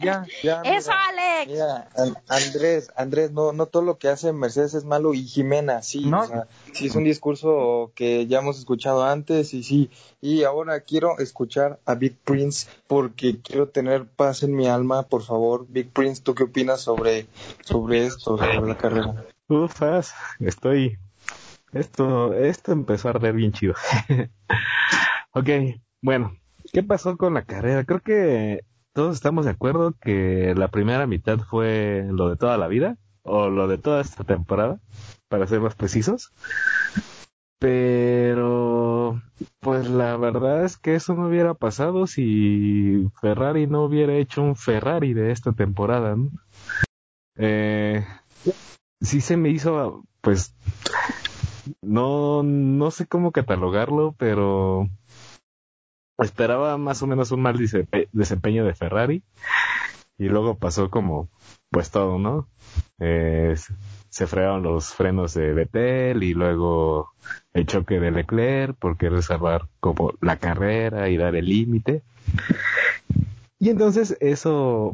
Ya, ya, [LAUGHS] Eso, Alex. Mira, Andrés, Andrés, no, no todo lo que hace Mercedes es malo y Jimena, sí, o sea, sí es un discurso que ya hemos escuchado antes y sí, y ahora quiero escuchar a Big Prince porque quiero tener paz en mi alma, por favor, Big Prince, ¿tú qué opinas sobre, sobre esto, sobre la carrera? Ufas, estoy esto, esto empezó a arder bien chido. [LAUGHS] ok, bueno, ¿qué pasó con la carrera? Creo que todos estamos de acuerdo que la primera mitad fue lo de toda la vida, o lo de toda esta temporada, para ser más precisos. Pero, pues la verdad es que eso no hubiera pasado si Ferrari no hubiera hecho un Ferrari de esta temporada. ¿no? Eh, sí se me hizo, pues, no, no sé cómo catalogarlo, pero esperaba más o menos un mal desempeño de Ferrari y luego pasó como pues todo, ¿no? Eh, se frearon los frenos de Vettel y luego el choque de Leclerc por querer salvar como la carrera y dar el límite. Y entonces eso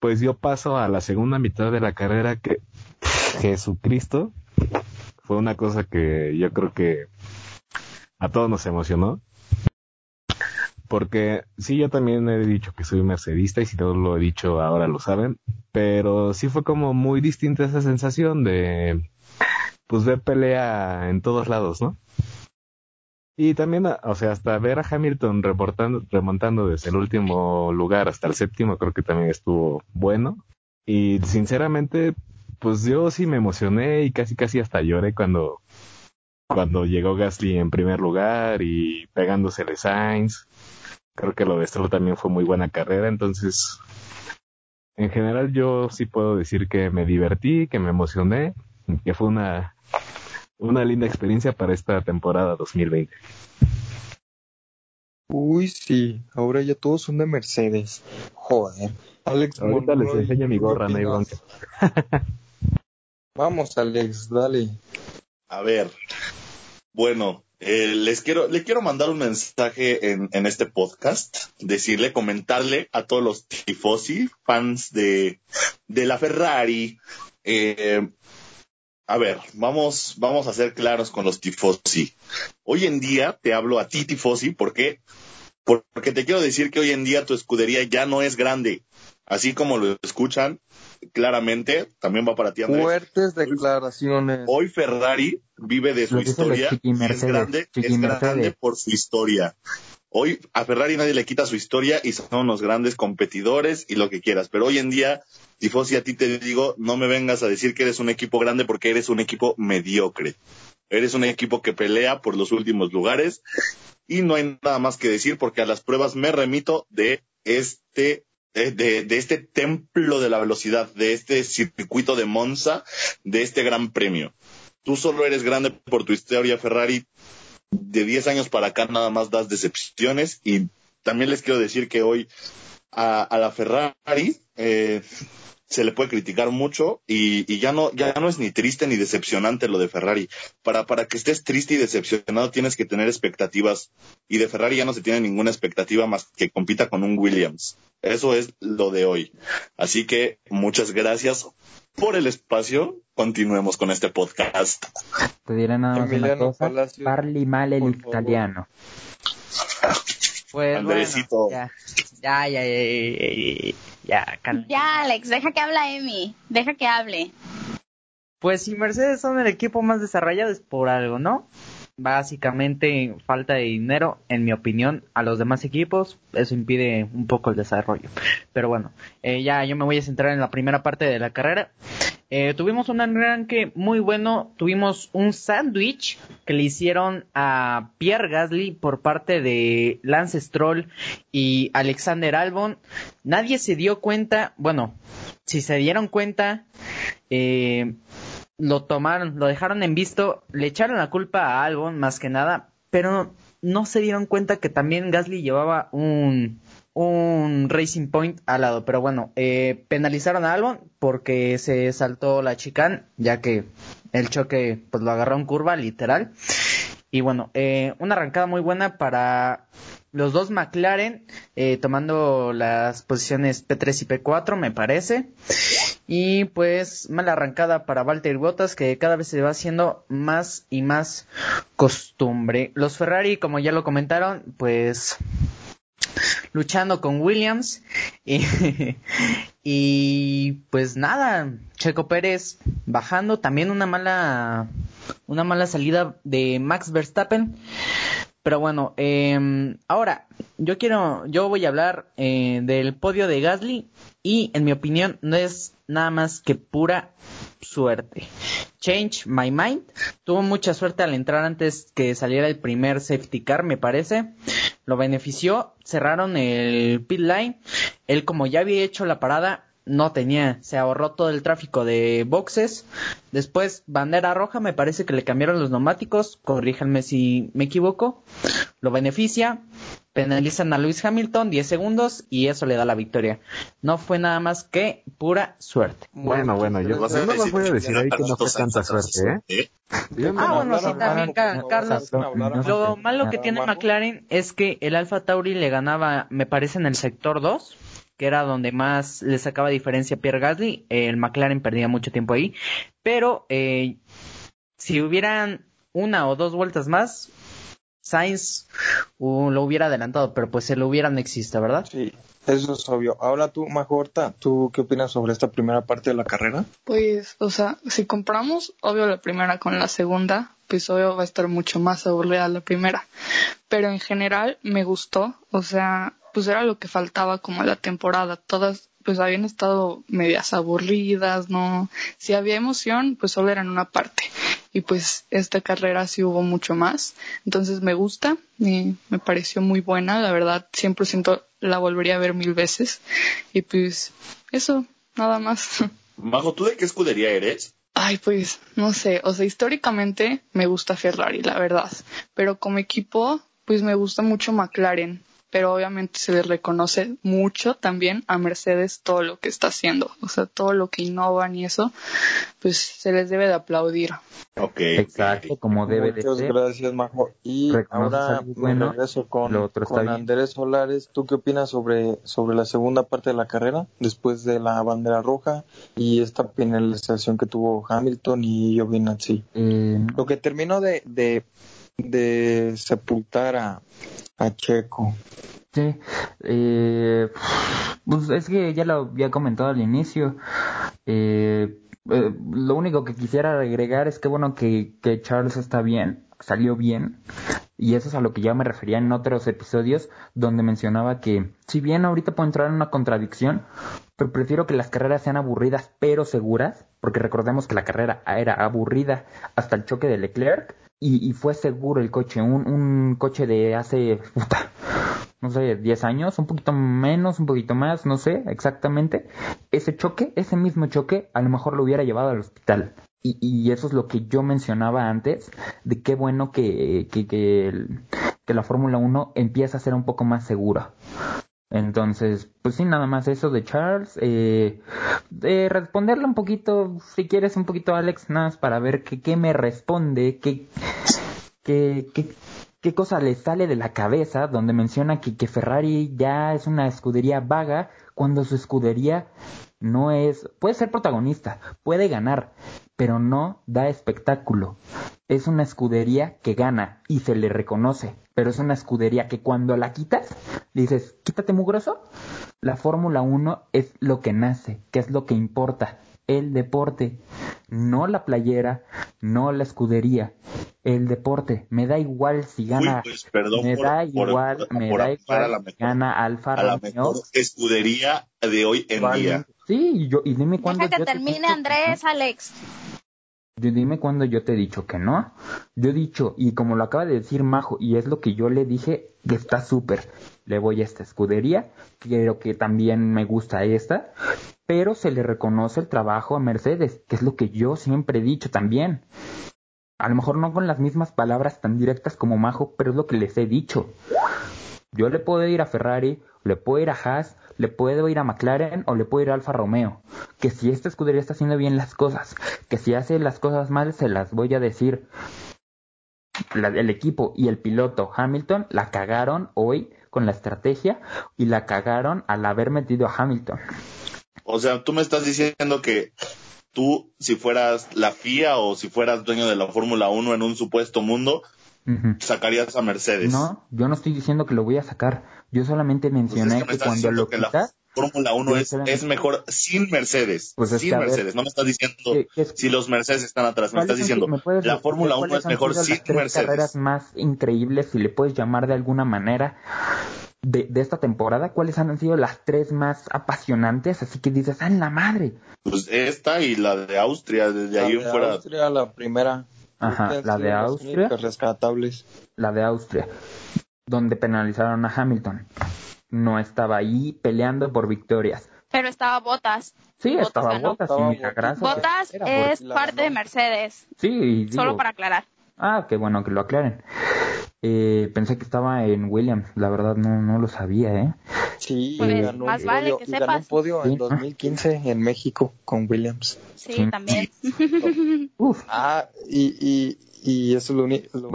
pues dio paso a la segunda mitad de la carrera que Jesucristo fue una cosa que yo creo que a todos nos emocionó. Porque sí, yo también he dicho que soy mercedista y si no lo he dicho ahora lo saben, pero sí fue como muy distinta esa sensación de pues ver pelea en todos lados, ¿no? Y también, o sea, hasta ver a Hamilton reportando, remontando desde el último lugar hasta el séptimo, creo que también estuvo bueno. Y sinceramente, pues yo sí me emocioné y casi casi hasta lloré cuando, cuando llegó Gasly en primer lugar y pegándosele Sainz. Creo que lo de Stroll también fue muy buena carrera, entonces en general yo sí puedo decir que me divertí, que me emocioné, que fue una, una linda experiencia para esta temporada 2020. Uy, sí, ahora ya todos son de Mercedes. Joder. Alex, ahorita les enseño mi gorra, no hay bronca. [LAUGHS] Vamos, Alex, dale. A ver. Bueno, Eh, les quiero, le quiero mandar un mensaje en, en este podcast, decirle, comentarle a todos los tifosi, fans de, de la Ferrari. Eh, a ver, vamos, vamos a ser claros con los tifosi. Hoy en día te hablo a ti, tifosi, ¿por qué? Porque te quiero decir que hoy en día tu escudería ya no es grande. Así como lo escuchan claramente, también va para ti, Andrés. Fuertes declaraciones. Hoy Ferrari vive de su historia y es grande, Chiqui es grande Mercedes. por su historia. Hoy a Ferrari nadie le quita su historia y son unos grandes competidores y lo que quieras. Pero hoy en día, Tifosi, a ti te digo, no me vengas a decir que eres un equipo grande porque eres un equipo mediocre. Eres un equipo que pelea por los últimos lugares y no hay nada más que decir porque a las pruebas me remito de este de, de- de este templo de la velocidad, de este circuito de Monza, de este gran premio. Tú solo eres grande por tu historia Ferrari. De 10 años para acá nada más das decepciones y también les quiero decir que hoy a, la Ferrari eh, se le puede criticar mucho y ya no ya no es ni triste ni decepcionante lo de Ferrari. Para para que estés triste y decepcionado tienes que tener expectativas y de Ferrari ya no se tiene ninguna expectativa más que compita con un Williams. Eso es lo de hoy. Así que muchas gracias por el espacio. Continuemos con este podcast. Te diré nada más una Emiliano cosa. Palacios, Parli mal el italiano. Pues Andresito. bueno, ya, ya, ya, ya, ya, ya, Ya, Alex, deja que habla Emi. Deja que hable. Pues si Mercedes son el equipo más desarrollado es por algo, ¿no? Básicamente falta de dinero, en mi opinión, a los demás equipos. Eso impide un poco el desarrollo. Pero bueno, eh, ya yo me voy a centrar en la primera parte de la carrera. Eh, tuvimos un arranque muy bueno. Tuvimos un sándwich que le hicieron a Pierre Gasly por parte de Lance Stroll y Alexander Albon. Nadie se dio cuenta, bueno, si se dieron cuenta, eh, lo tomaron, lo dejaron en visto, le echaron la culpa a Albon más que nada, pero no se dieron cuenta que también Gasly llevaba un un Racing Point al lado, pero bueno, eh, penalizaron a Albon porque se saltó la chicane, ya que el choque pues lo agarró en curva literal. Y bueno, eh, una arrancada muy buena para los dos McLaren, eh, tomando las posiciones P3 y P4, me parece. Y pues mala arrancada para Valtteri Bottas que cada vez se va haciendo más y más costumbre. Los Ferrari, como ya lo comentaron, pues luchando con Williams [LAUGHS] y, y pues nada, Checo Pérez bajando, también una mala una mala salida de Max Verstappen. Pero bueno, eh, ahora yo quiero, yo voy a hablar eh, del podio de Gasly y en mi opinión no es nada más que pura suerte. Change My Mind tuvo mucha suerte al entrar antes que saliera el primer safety car, me parece. Lo benefició, cerraron el pit line. Él como ya había hecho la parada, no tenía, se ahorró todo el tráfico de boxes. Después, bandera roja, me parece que le cambiaron los neumáticos, corríjanme si me equivoco. Lo beneficia, penalizan a Lewis Hamilton 10 segundos y eso le da la victoria. No fue nada más que pura suerte. Bueno, bueno, yo, no les voy a decir ahí que no fue tanta suerte, ¿eh? Yo no- Ah, bueno, sí, también, Ca- Carlos. no, Lo malo que tiene McLaren es que el Alfa Tauri le ganaba, me parece, en el sector 2, que era donde más le sacaba diferencia a Pierre Gasly. El McLaren perdía mucho tiempo ahí. Pero eh, si hubieran una o dos vueltas más, Sainz uh, lo hubiera adelantado, pero pues el hubiera no existe, ¿verdad? Sí, eso es obvio. Ahora tú, Majorta, ¿tú qué opinas sobre esta primera parte de la carrera? Pues, o sea, si compramos, obvio, la primera con la segunda, pues obvio va a estar mucho más aburrida la primera. Pero en general me gustó, o sea, pues era lo que faltaba como la temporada. Todas, pues habían estado medias aburridas, ¿no? Si había emoción, pues solo era en una parte. Y pues esta carrera sí hubo mucho más. Entonces me gusta, y me pareció muy buena, la verdad, 100% la volvería a ver mil veces. Y pues eso, nada más. [LAUGHS] Majo, ¿tú de qué escudería eres? Ay, pues, no sé, o sea, históricamente me gusta Ferrari, la verdad, pero como equipo, pues me gusta mucho McLaren. Pero obviamente se le reconoce mucho también a Mercedes todo lo que está haciendo, o sea, todo lo que innovan y eso, pues se les debe de aplaudir. Ok. Exacto, como debe de Muchas ser. gracias, Majo. Y Reconoces ahora me bueno, regreso con, lo otro con. Andrés Solares. ¿Tú qué opinas sobre, sobre la segunda parte de la carrera, después de la bandera roja y esta penalización que tuvo Hamilton y Giovinazzi? Eh, Lo que terminó de, de, de sepultar a, a Checo. Sí, eh, pues es que ya lo había comentado al inicio. Eh, eh, lo único que quisiera agregar es que bueno que, que Charles está bien, salió bien. Y eso es a lo que ya me refería en otros episodios donde mencionaba que si bien ahorita puedo entrar en una contradicción, pero prefiero que las carreras sean aburridas pero seguras, porque recordemos que la carrera era aburrida hasta el choque de Leclerc y, y fue seguro el coche, un, un coche de hace, puta, no sé, 10 años, un poquito menos, un poquito más, no sé exactamente. Ese choque, ese mismo choque, a lo mejor lo hubiera llevado al hospital. Y, y eso es lo que yo mencionaba antes, de qué bueno que, que, que, la Fórmula 1 empieza a ser un poco más segura. Entonces, pues sí, nada más eso de Charles. Eh, de responderle un poquito, si quieres un poquito, Alex, nada más para ver qué me responde, qué, qué, qué, qué cosa le sale de la cabeza, donde menciona que, que Ferrari ya es una escudería vaga, cuando su escudería no es, puede ser protagonista, puede ganar, pero no da espectáculo. Es una escudería que gana y se le reconoce, pero es una escudería que cuando la quitas, le dices, quítate mugroso. La Fórmula 1 es lo que nace, que es lo que importa, el deporte, no la playera, no la escudería, el deporte. Me da igual si gana, Uy, pues, perdón me por- da igual, por me da a igual si gana Alfa a la Romeo. mejor escudería de hoy en día. Sí, y, yo, y dime cuándo Deja que yo te he termine Andrés, Alex. Yo dime cuándo yo te he dicho que no. Yo he dicho, y como lo acaba de decir Majo, y es lo que yo le dije, que está súper. Le voy a esta escudería, creo que también me gusta esta, pero se le reconoce el trabajo a Mercedes, que es lo que yo siempre he dicho también. A lo mejor no con las mismas palabras tan directas como Majo, pero es lo que les he dicho. Yo le puedo ir a Ferrari, le puedo ir a Haas, le puedo ir a McLaren o le puedo ir a Alfa Romeo. Que si esta escudería está haciendo bien las cosas, que si hace las cosas mal, se las voy a decir. La- el equipo y el piloto Hamilton la cagaron hoy con la estrategia y la cagaron al haber metido a Hamilton. O sea, tú me estás diciendo que tú, si fueras la FIA o si fueras dueño de la Fórmula 1 en un supuesto mundo, Ujú. sacarías a Mercedes. No, yo no estoy diciendo que lo voy a sacar. Yo solamente Pues es mencioné que me que cuando lo que la quitas, Fórmula 1 Yo es, es mejor sin Mercedes. Pues es sin que, a ver, Mercedes. No me estás diciendo es- si los Mercedes están atrás. Me ¿Cuáles estás diciendo me puedes la Fórmula 1 cuáles es mejor sin las tres Mercedes. carreras más increíbles, si le puedes llamar de alguna manera, de, de esta temporada? ¿Cuáles han sido las tres más apasionantes? Así que dices, ¡ah, en la madre! Pues esta y la de Austria, desde ahí la en de fuera. Austria, la primera. Ajá, la de Austria. rescatables. La de Austria, donde penalizaron a Hamilton. No estaba ahí peleando por victorias. Pero estaba Botas. Sí, Bottas estaba ganó. Botas Estaba. Botas era porque es parte de Mercedes. Sí, digo, Solo para aclarar. Ah, qué bueno que lo aclaren. Eh, pensé que estaba en Williams, la verdad no, no lo sabía, ¿eh? Sí, Pues, ganó, más un vale podio, que y ganó un sepas. podio Sí. en 2015 en México con Williams. Sí, Sí. también. [LAUGHS] Uf, Ah, y, y, y eso es lo,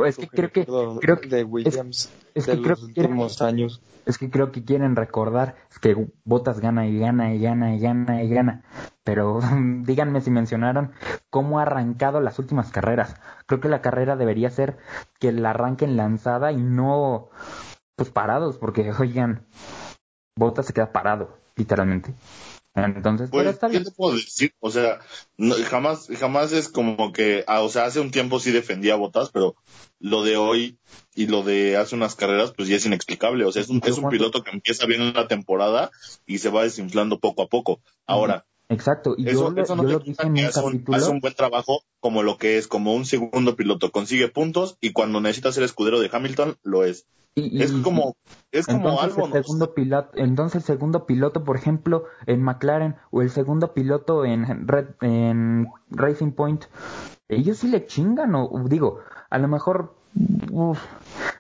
es único que creo que- creo de Williams es de que creo los que quieren- últimos años. Es que creo que quieren recordar que Botas gana y gana y gana y gana y gana. Pero [LAUGHS] díganme si mencionaron cómo ha arrancado las últimas carreras. Creo que la carrera debería ser que la arranquen lanzada y no pues parados, porque oigan, Botas se queda parado, literalmente. Entonces, pero Pues, ¿qué te puedo decir? O sea, no- jamás, jamás es como que, ah, o sea, hace un tiempo sí defendía Botas, pero lo de hoy y lo de hace unas carreras, pues ya es inexplicable. O sea, es un, es un piloto que empieza bien en la temporada y se va desinflando poco a poco. Ahora, Exacto, y eso, yo, eso no yo te lo dije en que un, hace un buen trabajo como lo que es, como un segundo piloto. Consigue puntos y cuando necesita ser escudero de Hamilton, lo es. Y- y- Es como, es como entonces algo, el ¿no? segundo piloto, entonces el segundo piloto, por ejemplo, en McLaren o el segundo piloto en Red, en Racing Point, ellos sí le chingan o digo, a lo mejor uf,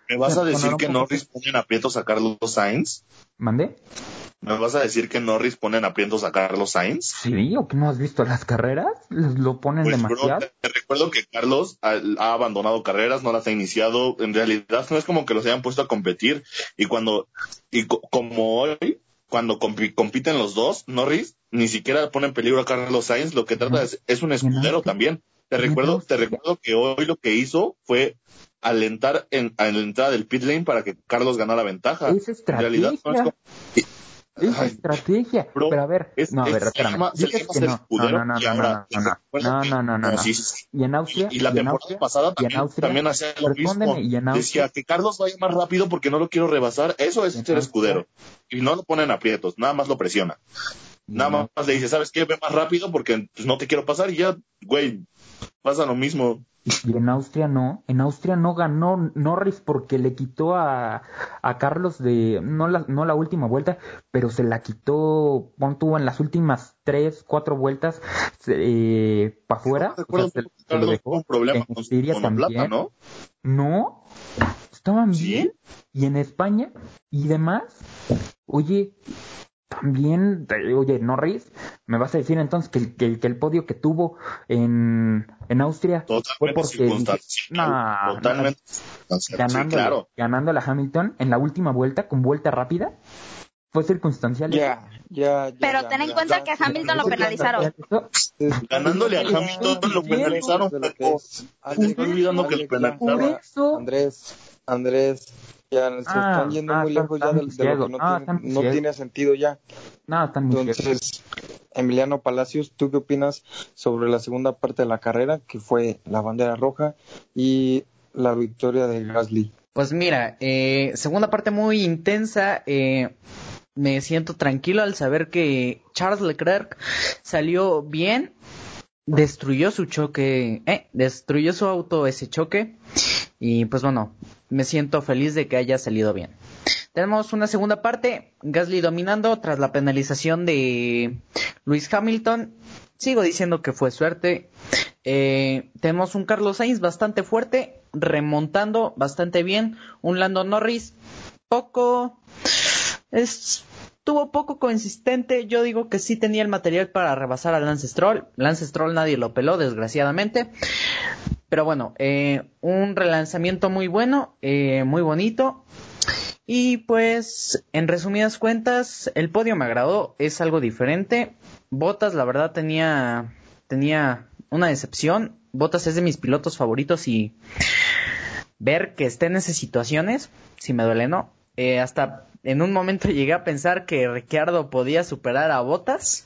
¿Me vas a decir que un poco- Norris pone en aprietos a Carlos Sainz? ¿Mandé? ¿Me vas a decir que Norris pone en aprietos a Carlos Sainz? Sí, ¿o que no has visto las carreras? Lo ponen Pues, bro, demasiado. te, te recuerdo que Carlos ha, ha abandonado carreras, no las ha iniciado. En realidad no es como que los hayan puesto a competir. Y cuando, y co- como hoy, cuando compi- compiten los dos, Norris ni siquiera pone en peligro a Carlos Sainz. Lo que trata es, es un escudero también. Te ¿Y en recuerdo, te recuerdo que hoy lo que hizo fue alentar en, a la entrada del pit lane para que Carlos ganara ventaja. Es En realidad no es estrategia. como, Es Ay, estrategia. bro, Pero a ver, es- no, a ver, espérame. llama- Dices que no. escudero No, no, y no, no, no, no, no, no, no. Y en Austria, Y, y la y en temporada Austria, pasada y en también, Austria, también hacía lo respóndeme, mismo. y en Austria, Decía que Carlos vaya más rápido porque no lo quiero rebasar. Eso es ser Austria. escudero. Y no lo ponen aprietos, nada más lo presiona. Nada más le dice, ¿sabes qué? Ve más rápido porque pues, no te quiero pasar y ya, güey, pasa lo mismo. Y en Austria no, en Austria no ganó Norris porque le quitó a, a Carlos de, no la, no la última vuelta, pero se la quitó, pon tú en las últimas tres, cuatro vueltas, eh, para afuera. No o sea, se- dejó. problema En con Siria también. ¿no? No, estaban ¿Sí? bien. Y en España y demás. Oye, también, eh, oye, Norris, me vas a decir entonces que, el- que, el- que el podio que tuvo en, en Austria fue Totalmente porque dije, circunstancial. "Nah, Totalmente circunstancial. Sí, ganando, claro. ganando a la Hamilton en la última vuelta con vuelta rápida. Fue circunstancial. Ya, ya, ya. Pero ya, ten en cuenta ya, que a Hamilton lo penalizaron. Ganándole a Hamilton lo penalizaron, lo que Paco. es. Alex, estoy olvidando que lo Alex, ya, penalizaron. Andrés, Andrés, ya se Ah, están yendo ah, muy están- lejos ya de, de lo que no, Ah, tiene, no tiene sentido ya. Nada, están muy ciertos. Entonces, Emiliano Palacios, ¿tú qué opinas sobre la segunda parte de la carrera, que fue la bandera roja y la victoria de Gasly? Pues mira, eh, segunda parte muy intensa. eh, me siento tranquilo al saber que Charles Leclerc salió bien, destruyó su choque, eh, destruyó su auto ese choque y pues bueno, me siento feliz de que haya salido bien. Tenemos una segunda parte, Gasly dominando tras la penalización de Luis Hamilton. Sigo diciendo que fue suerte. Eh, tenemos un Carlos Sainz bastante fuerte, remontando bastante bien. Un Lando Norris poco estuvo poco consistente. Yo digo que sí tenía el material para rebasar a Lance Stroll. Lance Stroll nadie lo peló, desgraciadamente. Pero bueno, eh, un relanzamiento muy bueno, eh, muy bonito. Y pues, en resumidas cuentas, el podio me agradó, es algo diferente. Botas, la verdad, tenía, tenía una decepción. Botas es de mis pilotos favoritos y ver que esté en esas situaciones, si me duele, no. Eh, hasta en un momento [LAUGHS] llegué a pensar que Ricciardo podía superar a Botas.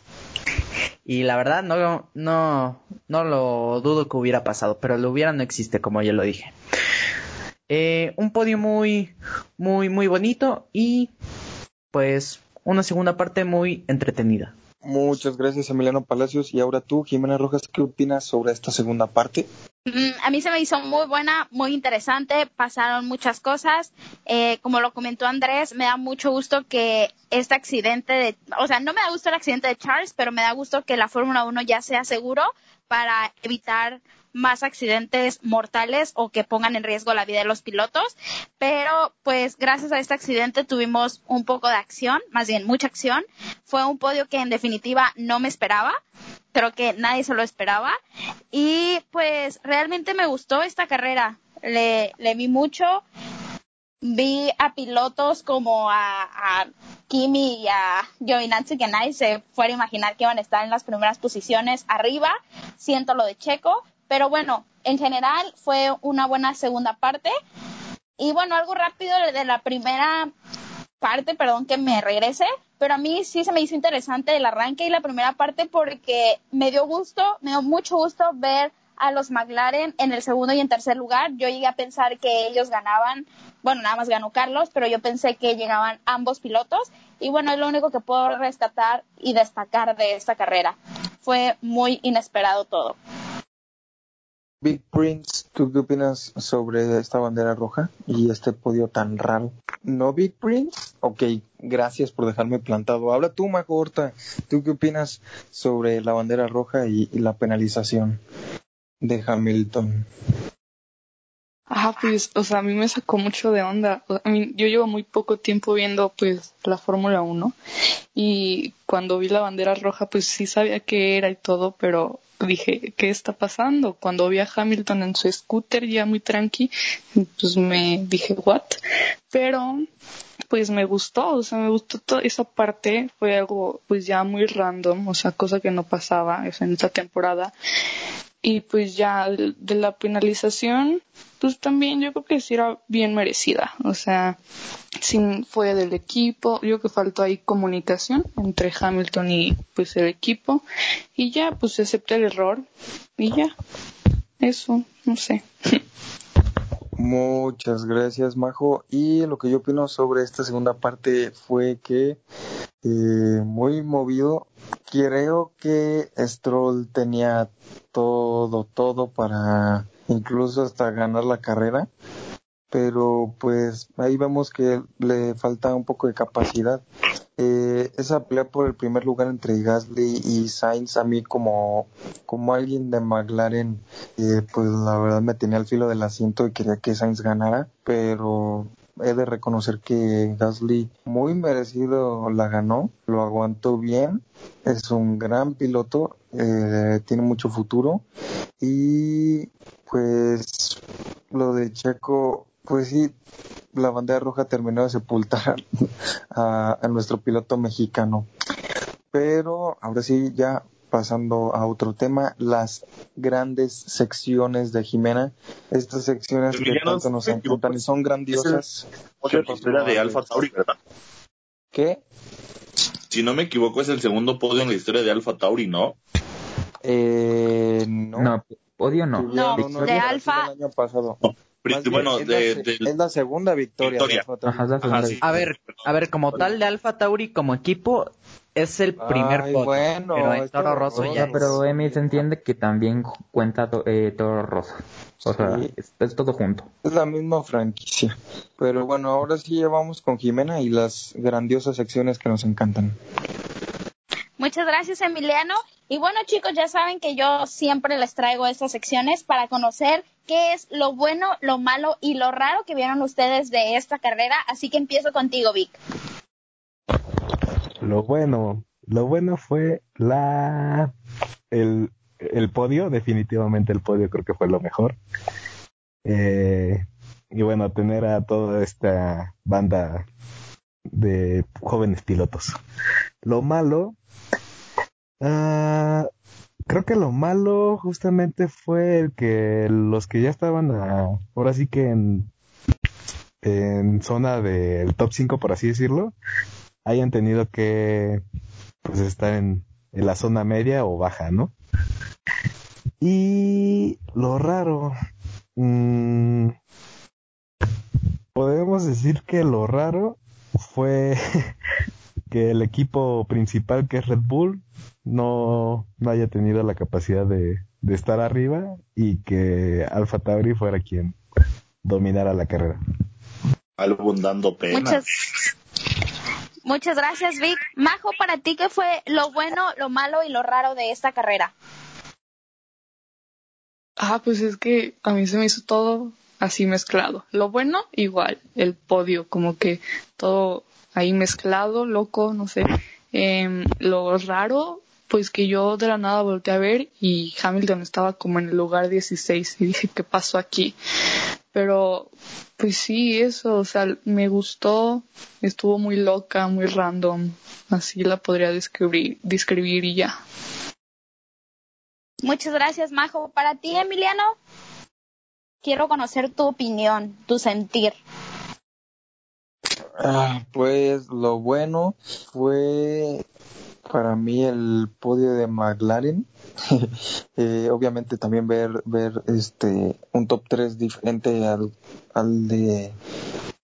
Y la verdad no, no, no lo dudo que hubiera pasado, pero lo hubiera no existe, como ya lo dije. Eh, un podio muy, muy, muy bonito y pues una segunda parte muy entretenida. Muchas gracias, Emiliano Palacios. Y ahora tú, Jimena Rojas, ¿qué opinas sobre esta segunda parte? Mm, a mí se me hizo muy buena, muy interesante, pasaron muchas cosas. Eh, como lo comentó Andrés, me da mucho gusto que este accidente de, o sea, no me da gusto el accidente de Charles, pero me da gusto que la Fórmula 1 ya sea seguro para evitar más accidentes mortales o que pongan en riesgo la vida de los pilotos. Pero pues gracias a este accidente tuvimos un poco de acción, más bien mucha acción. Fue un podio que en definitiva no me esperaba. Creo que nadie se lo esperaba. Y pues realmente me gustó esta carrera. Le, le vi mucho. Vi a pilotos como a, Kimi y a Giovinazzi que nadie se fuera a imaginar que iban a estar en las primeras posiciones arriba. Siento lo de Checo. Pero bueno, en general fue una buena segunda parte. Y bueno, algo rápido de la primera parte, perdón que me regrese, pero a mí sí se me hizo interesante el arranque y la primera parte porque me dio gusto, me dio mucho gusto ver a los McLaren en el segundo y en tercer lugar. Yo llegué a pensar que ellos ganaban, bueno, nada más ganó Carlos, pero yo pensé que llegaban ambos pilotos y bueno, es lo único que puedo rescatar y destacar de esta carrera. Fue muy inesperado todo. Big Prince, ¿tú qué opinas sobre esta bandera roja y este podio tan raro? ¿No, Big Prince? Ok, gracias por dejarme plantado. Habla tú, Mago Horta. ¿Tú qué opinas sobre la bandera roja y, la penalización de Hamilton? Ajá, pues, o sea, a mí me sacó mucho de onda. A mí, yo llevo muy poco tiempo viendo, pues, la Fórmula 1 y cuando vi la bandera roja, pues sí sabía qué era y todo, pero dije, ¿qué está pasando? Cuando vi a Hamilton en su scooter ya muy tranqui, pues me dije, ¿what? Pero pues me gustó, o sea, me gustó toda esa parte, fue algo pues ya muy random, o sea, cosa que no pasaba en esa temporada. Y pues ya de la penalización, pues también yo creo que sí era bien merecida, o sea, sin fue del equipo, yo creo que faltó ahí comunicación entre Hamilton y pues el equipo y ya pues acepta el error y ya, eso, no sé. [LAUGHS] Muchas gracias, Majo. Y lo que yo opino sobre esta segunda parte fue que eh, muy movido. Creo que Stroll tenía todo, todo para incluso hasta ganar la carrera. Pero pues ahí vemos que le falta un poco de capacidad. Eh, esa pelea por el primer lugar entre Gasly y Sainz a mí como, como alguien de McLaren eh, pues la verdad me tenía al filo del asiento y quería que Sainz ganara pero he de reconocer que Gasly muy merecido la ganó lo aguantó bien es un gran piloto eh, tiene mucho futuro y pues lo de Checo pues sí la bandera roja terminó de sepultar a, nuestro piloto mexicano. Pero ahora sí, ya pasando a otro tema, las grandes secciones de Jimena. Estas secciones que tanto nos encantan y son grandiosas. Es de Alfa Tauri, ¿verdad? ¿Qué? Si no me equivoco, es el segundo podio en la historia de Alfa Tauri, ¿no? Eh, no. No, podio no. No, de Alfa. El año pasado bueno, es, de, la, es, la, segunda victoria. a ver, a ver, como tal de Alfa Tauri como equipo es el primer Ay, bueno, pero en Toro Rosso ya. Pero Emi se entiende que también cuenta eh, Toro Rosso. O sea, es, todo junto. Es la misma franquicia. Pero bueno, ahora sí vamos con Jimena y las grandiosas secciones que nos encantan. Muchas gracias, Emiliano. Y bueno, chicos, ya saben que yo siempre les traigo estas secciones para conocer qué es lo bueno, lo malo y lo raro que vieron ustedes de esta carrera. Así que empiezo contigo, Vic. Lo bueno, lo bueno fue la el, el podio, definitivamente el podio creo que fue lo mejor. Eh, y bueno, tener a toda esta banda de jóvenes pilotos. Lo malo, uh, Creo que lo malo justamente fue el que los que ya estaban ahora sí que en, zona del top 5, por así decirlo, hayan tenido que pues estar en, en la zona media o baja, ¿no? Y lo raro, mmm, podemos decir que lo raro fue [LAUGHS] que el equipo principal que es Red Bull no, no haya tenido la capacidad de, de estar arriba y que Alfa Tauri fuera quien dominara la carrera. Dando pena. Muchas, muchas gracias, Vic. Majo, para ti, ¿qué fue lo bueno, lo malo y lo raro de esta carrera? Ah, pues es que a mí se me hizo todo así mezclado. Lo bueno, igual, el podio, como que todo ahí mezclado, loco, no sé. Eh, lo raro, pues que yo de la nada volteé a ver y Hamilton estaba como en el lugar 16 y dije, ¿qué pasó aquí? Pero, pues sí, eso, o sea, me gustó, estuvo muy loca, muy random, así la podría describir, describir y ya. Muchas gracias, Majo. Para ti, Emiliano, quiero conocer tu opinión, tu sentir. Ah, pues lo bueno fue para mí el podio de McLaren. [LAUGHS] eh, obviamente también ver ver este un top 3 diferente al, al de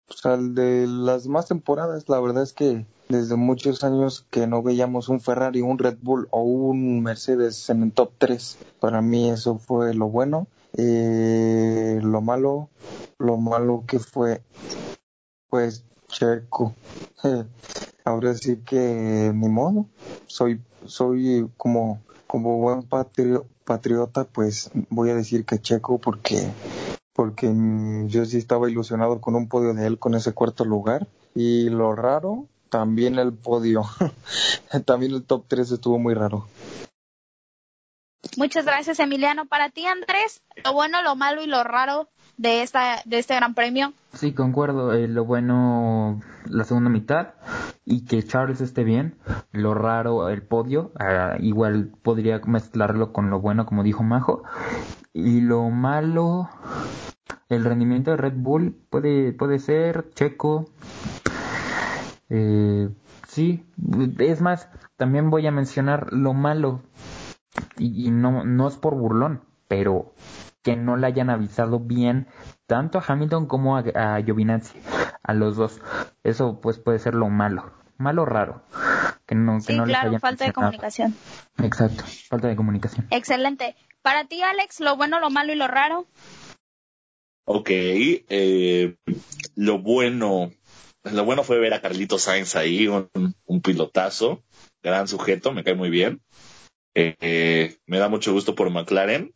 pues, al de las más temporadas. La verdad es que desde muchos años que no veíamos un Ferrari, un Red Bull o un Mercedes en el top 3. Para mí eso fue lo bueno. Eh, lo malo, lo malo que fue, pues Checo. [LAUGHS] Ahora sí que ni modo. Soy, soy como, como buen patriota, pues voy a decir que Checo porque porque yo sí estaba ilusionado con un podio de él con ese cuarto lugar. Y lo raro, también el podio. [LAUGHS] también el top 3 estuvo muy raro. Muchas gracias, Emiliano. Para ti, Andrés, lo bueno, lo malo y lo raro de esta de este Gran Premio. Sí, concuerdo. Eh, lo bueno, la segunda mitad y que Charles esté bien. Lo raro, el podio. Ah, igual podría mezclarlo con lo bueno, como dijo Majo. Y lo malo, el rendimiento de Red Bull puede puede ser Checo. Eh, sí, es más, también voy a mencionar lo malo y, no, no es por burlón, pero que no le hayan avisado bien tanto a Hamilton como a, a Giovinazzi, a los dos. Eso pues puede ser lo malo, malo raro. Que no, sí, claro, falta de comunicación. Exacto, falta de comunicación. Excelente. Para ti, Alex, lo bueno, lo malo y lo raro. Ok, eh, lo bueno, lo bueno fue ver a Carlito Sainz ahí, un, un pilotazo, gran sujeto, me cae muy bien. Eh, me da mucho gusto por McLaren.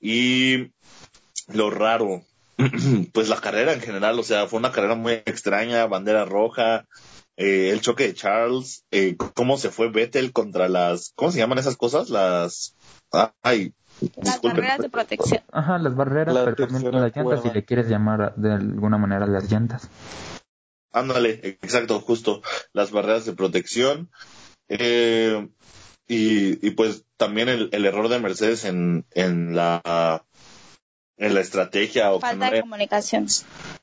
Y lo raro, [CLEARS THROAT] pues la carrera en general, o sea, fue una carrera muy extraña, bandera roja, eh, el choque de Charles, eh, cómo se fue Vettel contra las, ¿cómo se llaman esas cosas? Las, ay, las barreras de protección. Ajá, las barreras, pero también las llantas, si le quieres llamar de alguna manera las llantas. Ándale, exacto, justo, las barreras de protección. Eh, y, y pues también el, el, error de Mercedes en, en la en la estrategia o falta de comunicación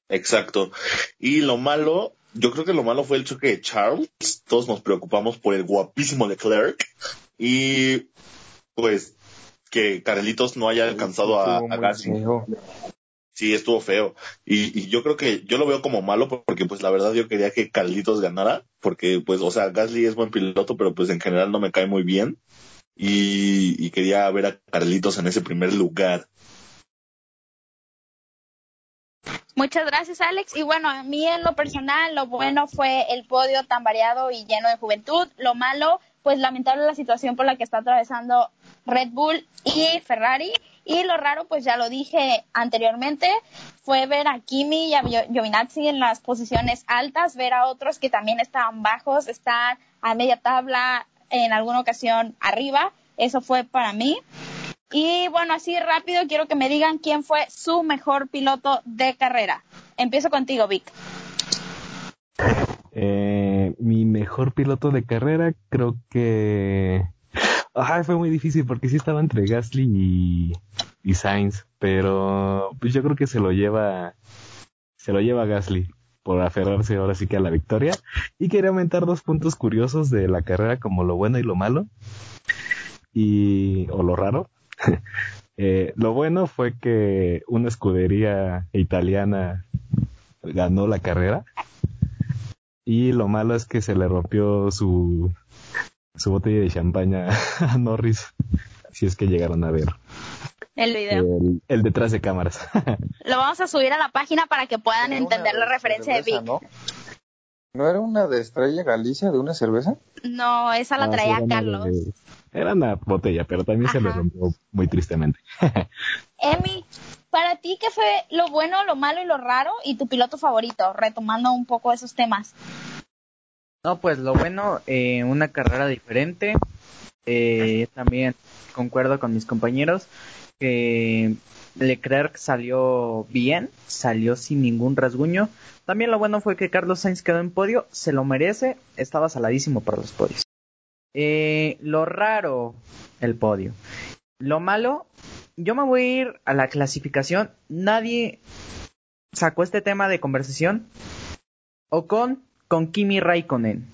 exacto. Y lo malo yo creo que lo malo fue el choque de Charles. Todos nos preocupamos por el guapísimo Leclerc. Y pues que Carlitos no haya alcanzado a, a Gasly sí estuvo feo. Y, y, yo creo que yo lo veo como malo porque pues la verdad yo quería que Carlitos ganara, porque pues, o sea, Gasly es buen piloto, pero pues en general no me cae muy bien. Y, y quería ver a Carlitos en ese primer lugar. Muchas gracias, Alex. Y bueno, a mí en lo personal, lo bueno fue el podio tan variado y lleno de juventud. Lo malo, pues lamentable la situación por la que está atravesando Red Bull y Ferrari. Y lo raro, pues ya lo dije anteriormente, fue ver a Kimi y a Giovinazzi en las posiciones altas, ver a otros que también estaban bajos, estar a media tabla, en alguna ocasión arriba. Eso fue para mí. Y bueno, así rápido quiero que me digan quién fue su mejor piloto de carrera. Empiezo contigo, Vic. Eh, mi mejor piloto de carrera creo que Ajá, fue muy difícil porque sí estaba entre Gasly y, Sainz, pero pues yo creo que se lo lleva, se lo lleva Gasly por aferrarse ahora sí que a la victoria. Y quería aumentar dos puntos curiosos de la carrera como lo bueno y lo malo. Y, o lo raro. [LAUGHS] eh, lo bueno fue que una escudería italiana ganó la carrera. Y lo malo es que se le rompió su, su botella de champaña [LAUGHS] a Norris, si es que llegaron a ver. El video. El, detrás de cámaras. [LAUGHS] Lo vamos a subir a la página para que puedan entender la referencia de, Vic. ¿no? ¿no? era una de Estrella Galicia de una cerveza? No, esa la ah, traía Carlos. era una botella, pero también se le rompió muy tristemente. [LAUGHS] Emi, para ti, ¿qué fue lo bueno, lo malo y lo raro y tu piloto favorito? Retomando un poco esos temas. No, pues lo bueno, eh, una carrera diferente. Eh, también concuerdo con mis compañeros que Leclerc salió bien, salió sin ningún rasguño. También lo bueno fue que Carlos Sainz quedó en podio, se lo merece, estaba saladísimo para los podios. Eh, lo raro, el podio. Lo malo, yo me voy a ir a la clasificación. Nadie sacó este tema de conversación. Ocon con Kimi Raikkonen.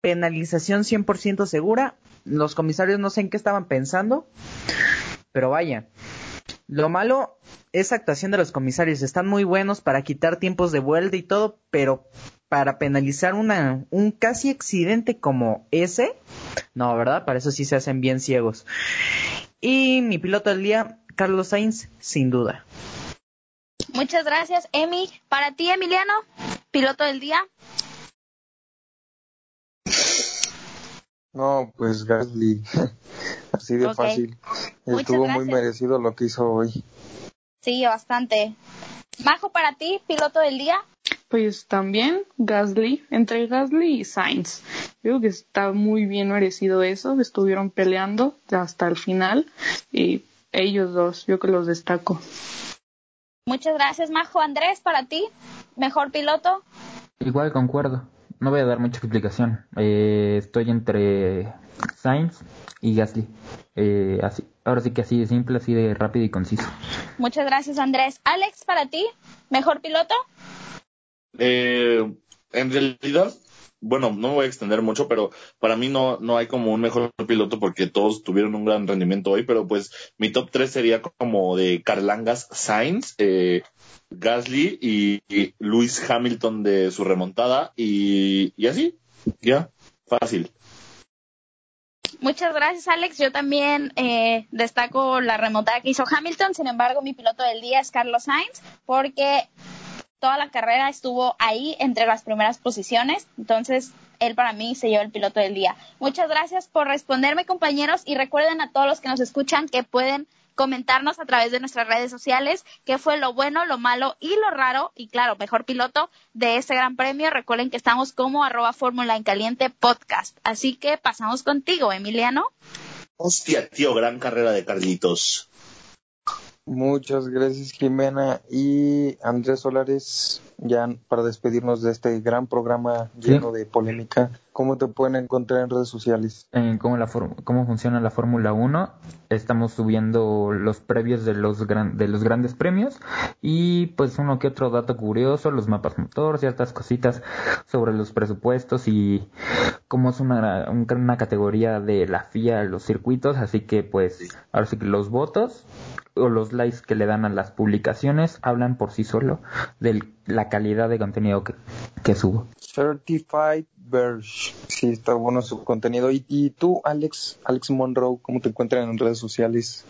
Penalización 100% segura. Los comisarios no sé en qué estaban pensando, pero vaya. Lo malo es actuación de los comisarios. Están muy buenos para quitar tiempos de vuelta y todo, pero para penalizar una, un casi accidente como ese, no, ¿verdad? Para eso sí se hacen bien ciegos. Y mi piloto del día, Carlos Sainz, sin duda. Muchas gracias, Emi. Para ti, Emiliano, piloto del día. No, pues Gasly, [LAUGHS] así de fácil. Estuvo muy merecido lo que hizo hoy. Sí, bastante. Majo, para ti, piloto del día. Pues también Gasly, entre Gasly y Sainz. Creo que está muy bien merecido eso. Estuvieron peleando hasta el final y ellos dos, yo que los destaco. Muchas gracias, Majo. Andrés, para ti, mejor piloto. Igual concuerdo. No voy a dar mucha explicación. Eh, estoy entre Sainz y Gasly. Eh, así, ahora sí que así de simple, así de rápido y conciso. Muchas gracias, Andrés. Alex, para ti, mejor piloto. Eh, en realidad, bueno, no me voy a extender mucho, pero para mí no, no hay como un mejor piloto porque todos tuvieron un gran rendimiento hoy, pero pues mi top 3 sería como de Carlangas Sainz, eh, Gasly y, Lewis Hamilton de su remontada y, y así, ya, fácil. Muchas gracias, Alex. Yo también eh, destaco la remontada que hizo Hamilton. Sin embargo, mi piloto del día es Carlos Sainz, porque toda la carrera estuvo ahí entre las primeras posiciones. Entonces, él para mí se lleva el piloto del día. Muchas gracias por responderme, compañeros. Y recuerden a todos los que nos escuchan que pueden comentarnos a través de nuestras redes sociales qué fue lo bueno, lo malo y lo raro y claro, mejor piloto de este gran premio. Recuerden que estamos como arroba fórmula en caliente podcast. Así que pasamos contigo, Emiliano. Hostia, tío, gran carrera de Carlitos. Muchas gracias Jimena y Andrés Solares. Ya para despedirnos de este gran programa lleno de polémica, ¿cómo te pueden encontrar en redes sociales? En cómo, la cómo funciona la Fórmula 1. Estamos subiendo los previos de los, gran- de los grandes premios y pues uno que otro dato curioso, los mapas motor, ciertas cositas sobre los presupuestos y cómo es una, un- una categoría de la FIA los circuitos. Así que pues ahora sí que los votos o los likes que le dan a las publicaciones hablan por sí solo de la calidad de contenido que, que subo. Certified Verge. Sí, está bueno su contenido. Y, y tú, Alex, Alex Monroe, ¿cómo te encuentran en redes sociales?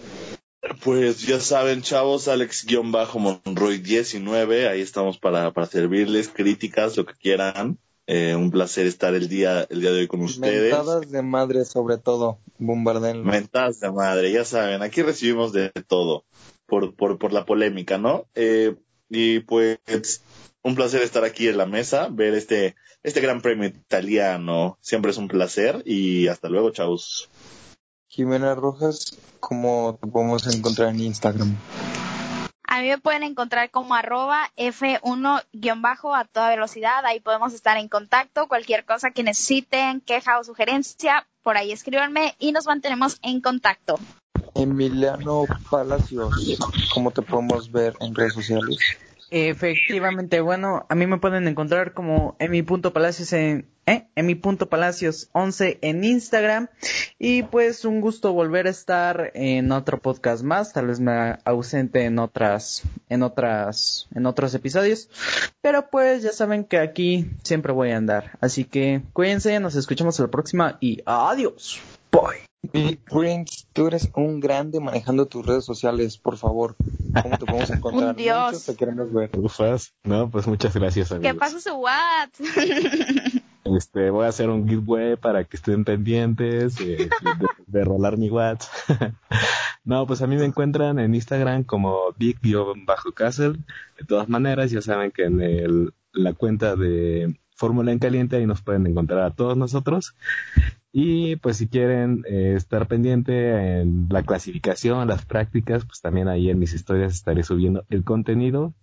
Pues ya saben, chavos, Alex-Monroy19, ahí estamos para, para servirles, críticas, lo que quieran. Eh, un placer estar el día, el día de hoy con ustedes. Mentadas de madre, sobre todo. Bombarden. Mentadas de madre, ya saben, aquí recibimos de todo por, por, por la polémica, ¿no? Eh, y pues un placer estar aquí en la mesa, ver este, este gran premio italiano. Siempre es un placer y hasta luego, chavos. Jimena Rojas, ¿cómo te podemos encontrar en Instagram? A mí me pueden encontrar como arroba F1- a toda velocidad. Ahí podemos estar en contacto. Cualquier cosa que necesiten, queja o sugerencia, por ahí escríbanme y nos mantenemos en contacto. Emiliano Palacios, ¿cómo te podemos ver en redes sociales? Efectivamente, bueno, a mí me pueden encontrar como emi.palacios en ¿eh? emi.palacios 11 en Instagram. Y pues un gusto volver a estar en otro podcast más, tal vez me ausente en otras en otras en otros episodios, pero pues ya saben que aquí siempre voy a andar, así que cuídense, nos escuchamos la próxima y adiós. Big Prince, tú eres un grande manejando tus redes sociales, por favor. ¿Cómo te podemos [LAUGHS] encontrar? Un dios. Muchos te queremos ver. Ufas. No, pues muchas gracias, amigos. ¿Qué pasa su what? [LAUGHS] Este, voy a hacer un giveaway para que estén pendientes eh, de, de rolar mi watts. [LAUGHS] no, pues a mí me encuentran en Instagram como big-castle. De todas maneras, ya saben que en el, la cuenta de Fórmula en Caliente ahí nos pueden encontrar a todos nosotros. Y pues si quieren eh, estar pendiente en la clasificación, las prácticas, pues también ahí en mis historias estaré subiendo el contenido.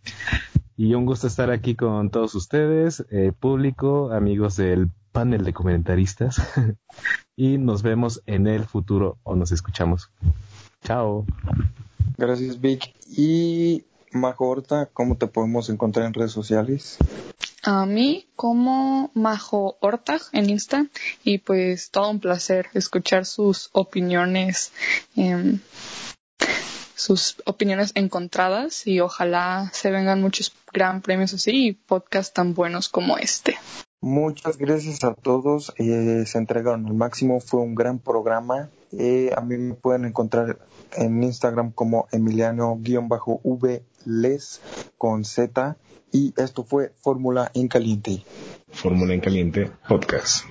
Y un gusto estar aquí con todos ustedes, eh, público, amigos del panel de comentaristas. [LAUGHS] y nos vemos en el futuro o nos escuchamos. Chao. Gracias, Vic. Y Majo ¿cómo te podemos encontrar en redes sociales? A mí como Majo Ortag en Insta y pues todo un placer escuchar sus opiniones, em, sus opiniones encontradas y ojalá se vengan muchos gran premios así y podcasts tan buenos como este. Muchas gracias a todos. eh, se entregaron al máximo. Fue un gran programa. Eh, a mí me pueden encontrar en Instagram como Emiliano-V Les con Z. Y esto fue Fórmula en Caliente. Fórmula en Caliente Podcast.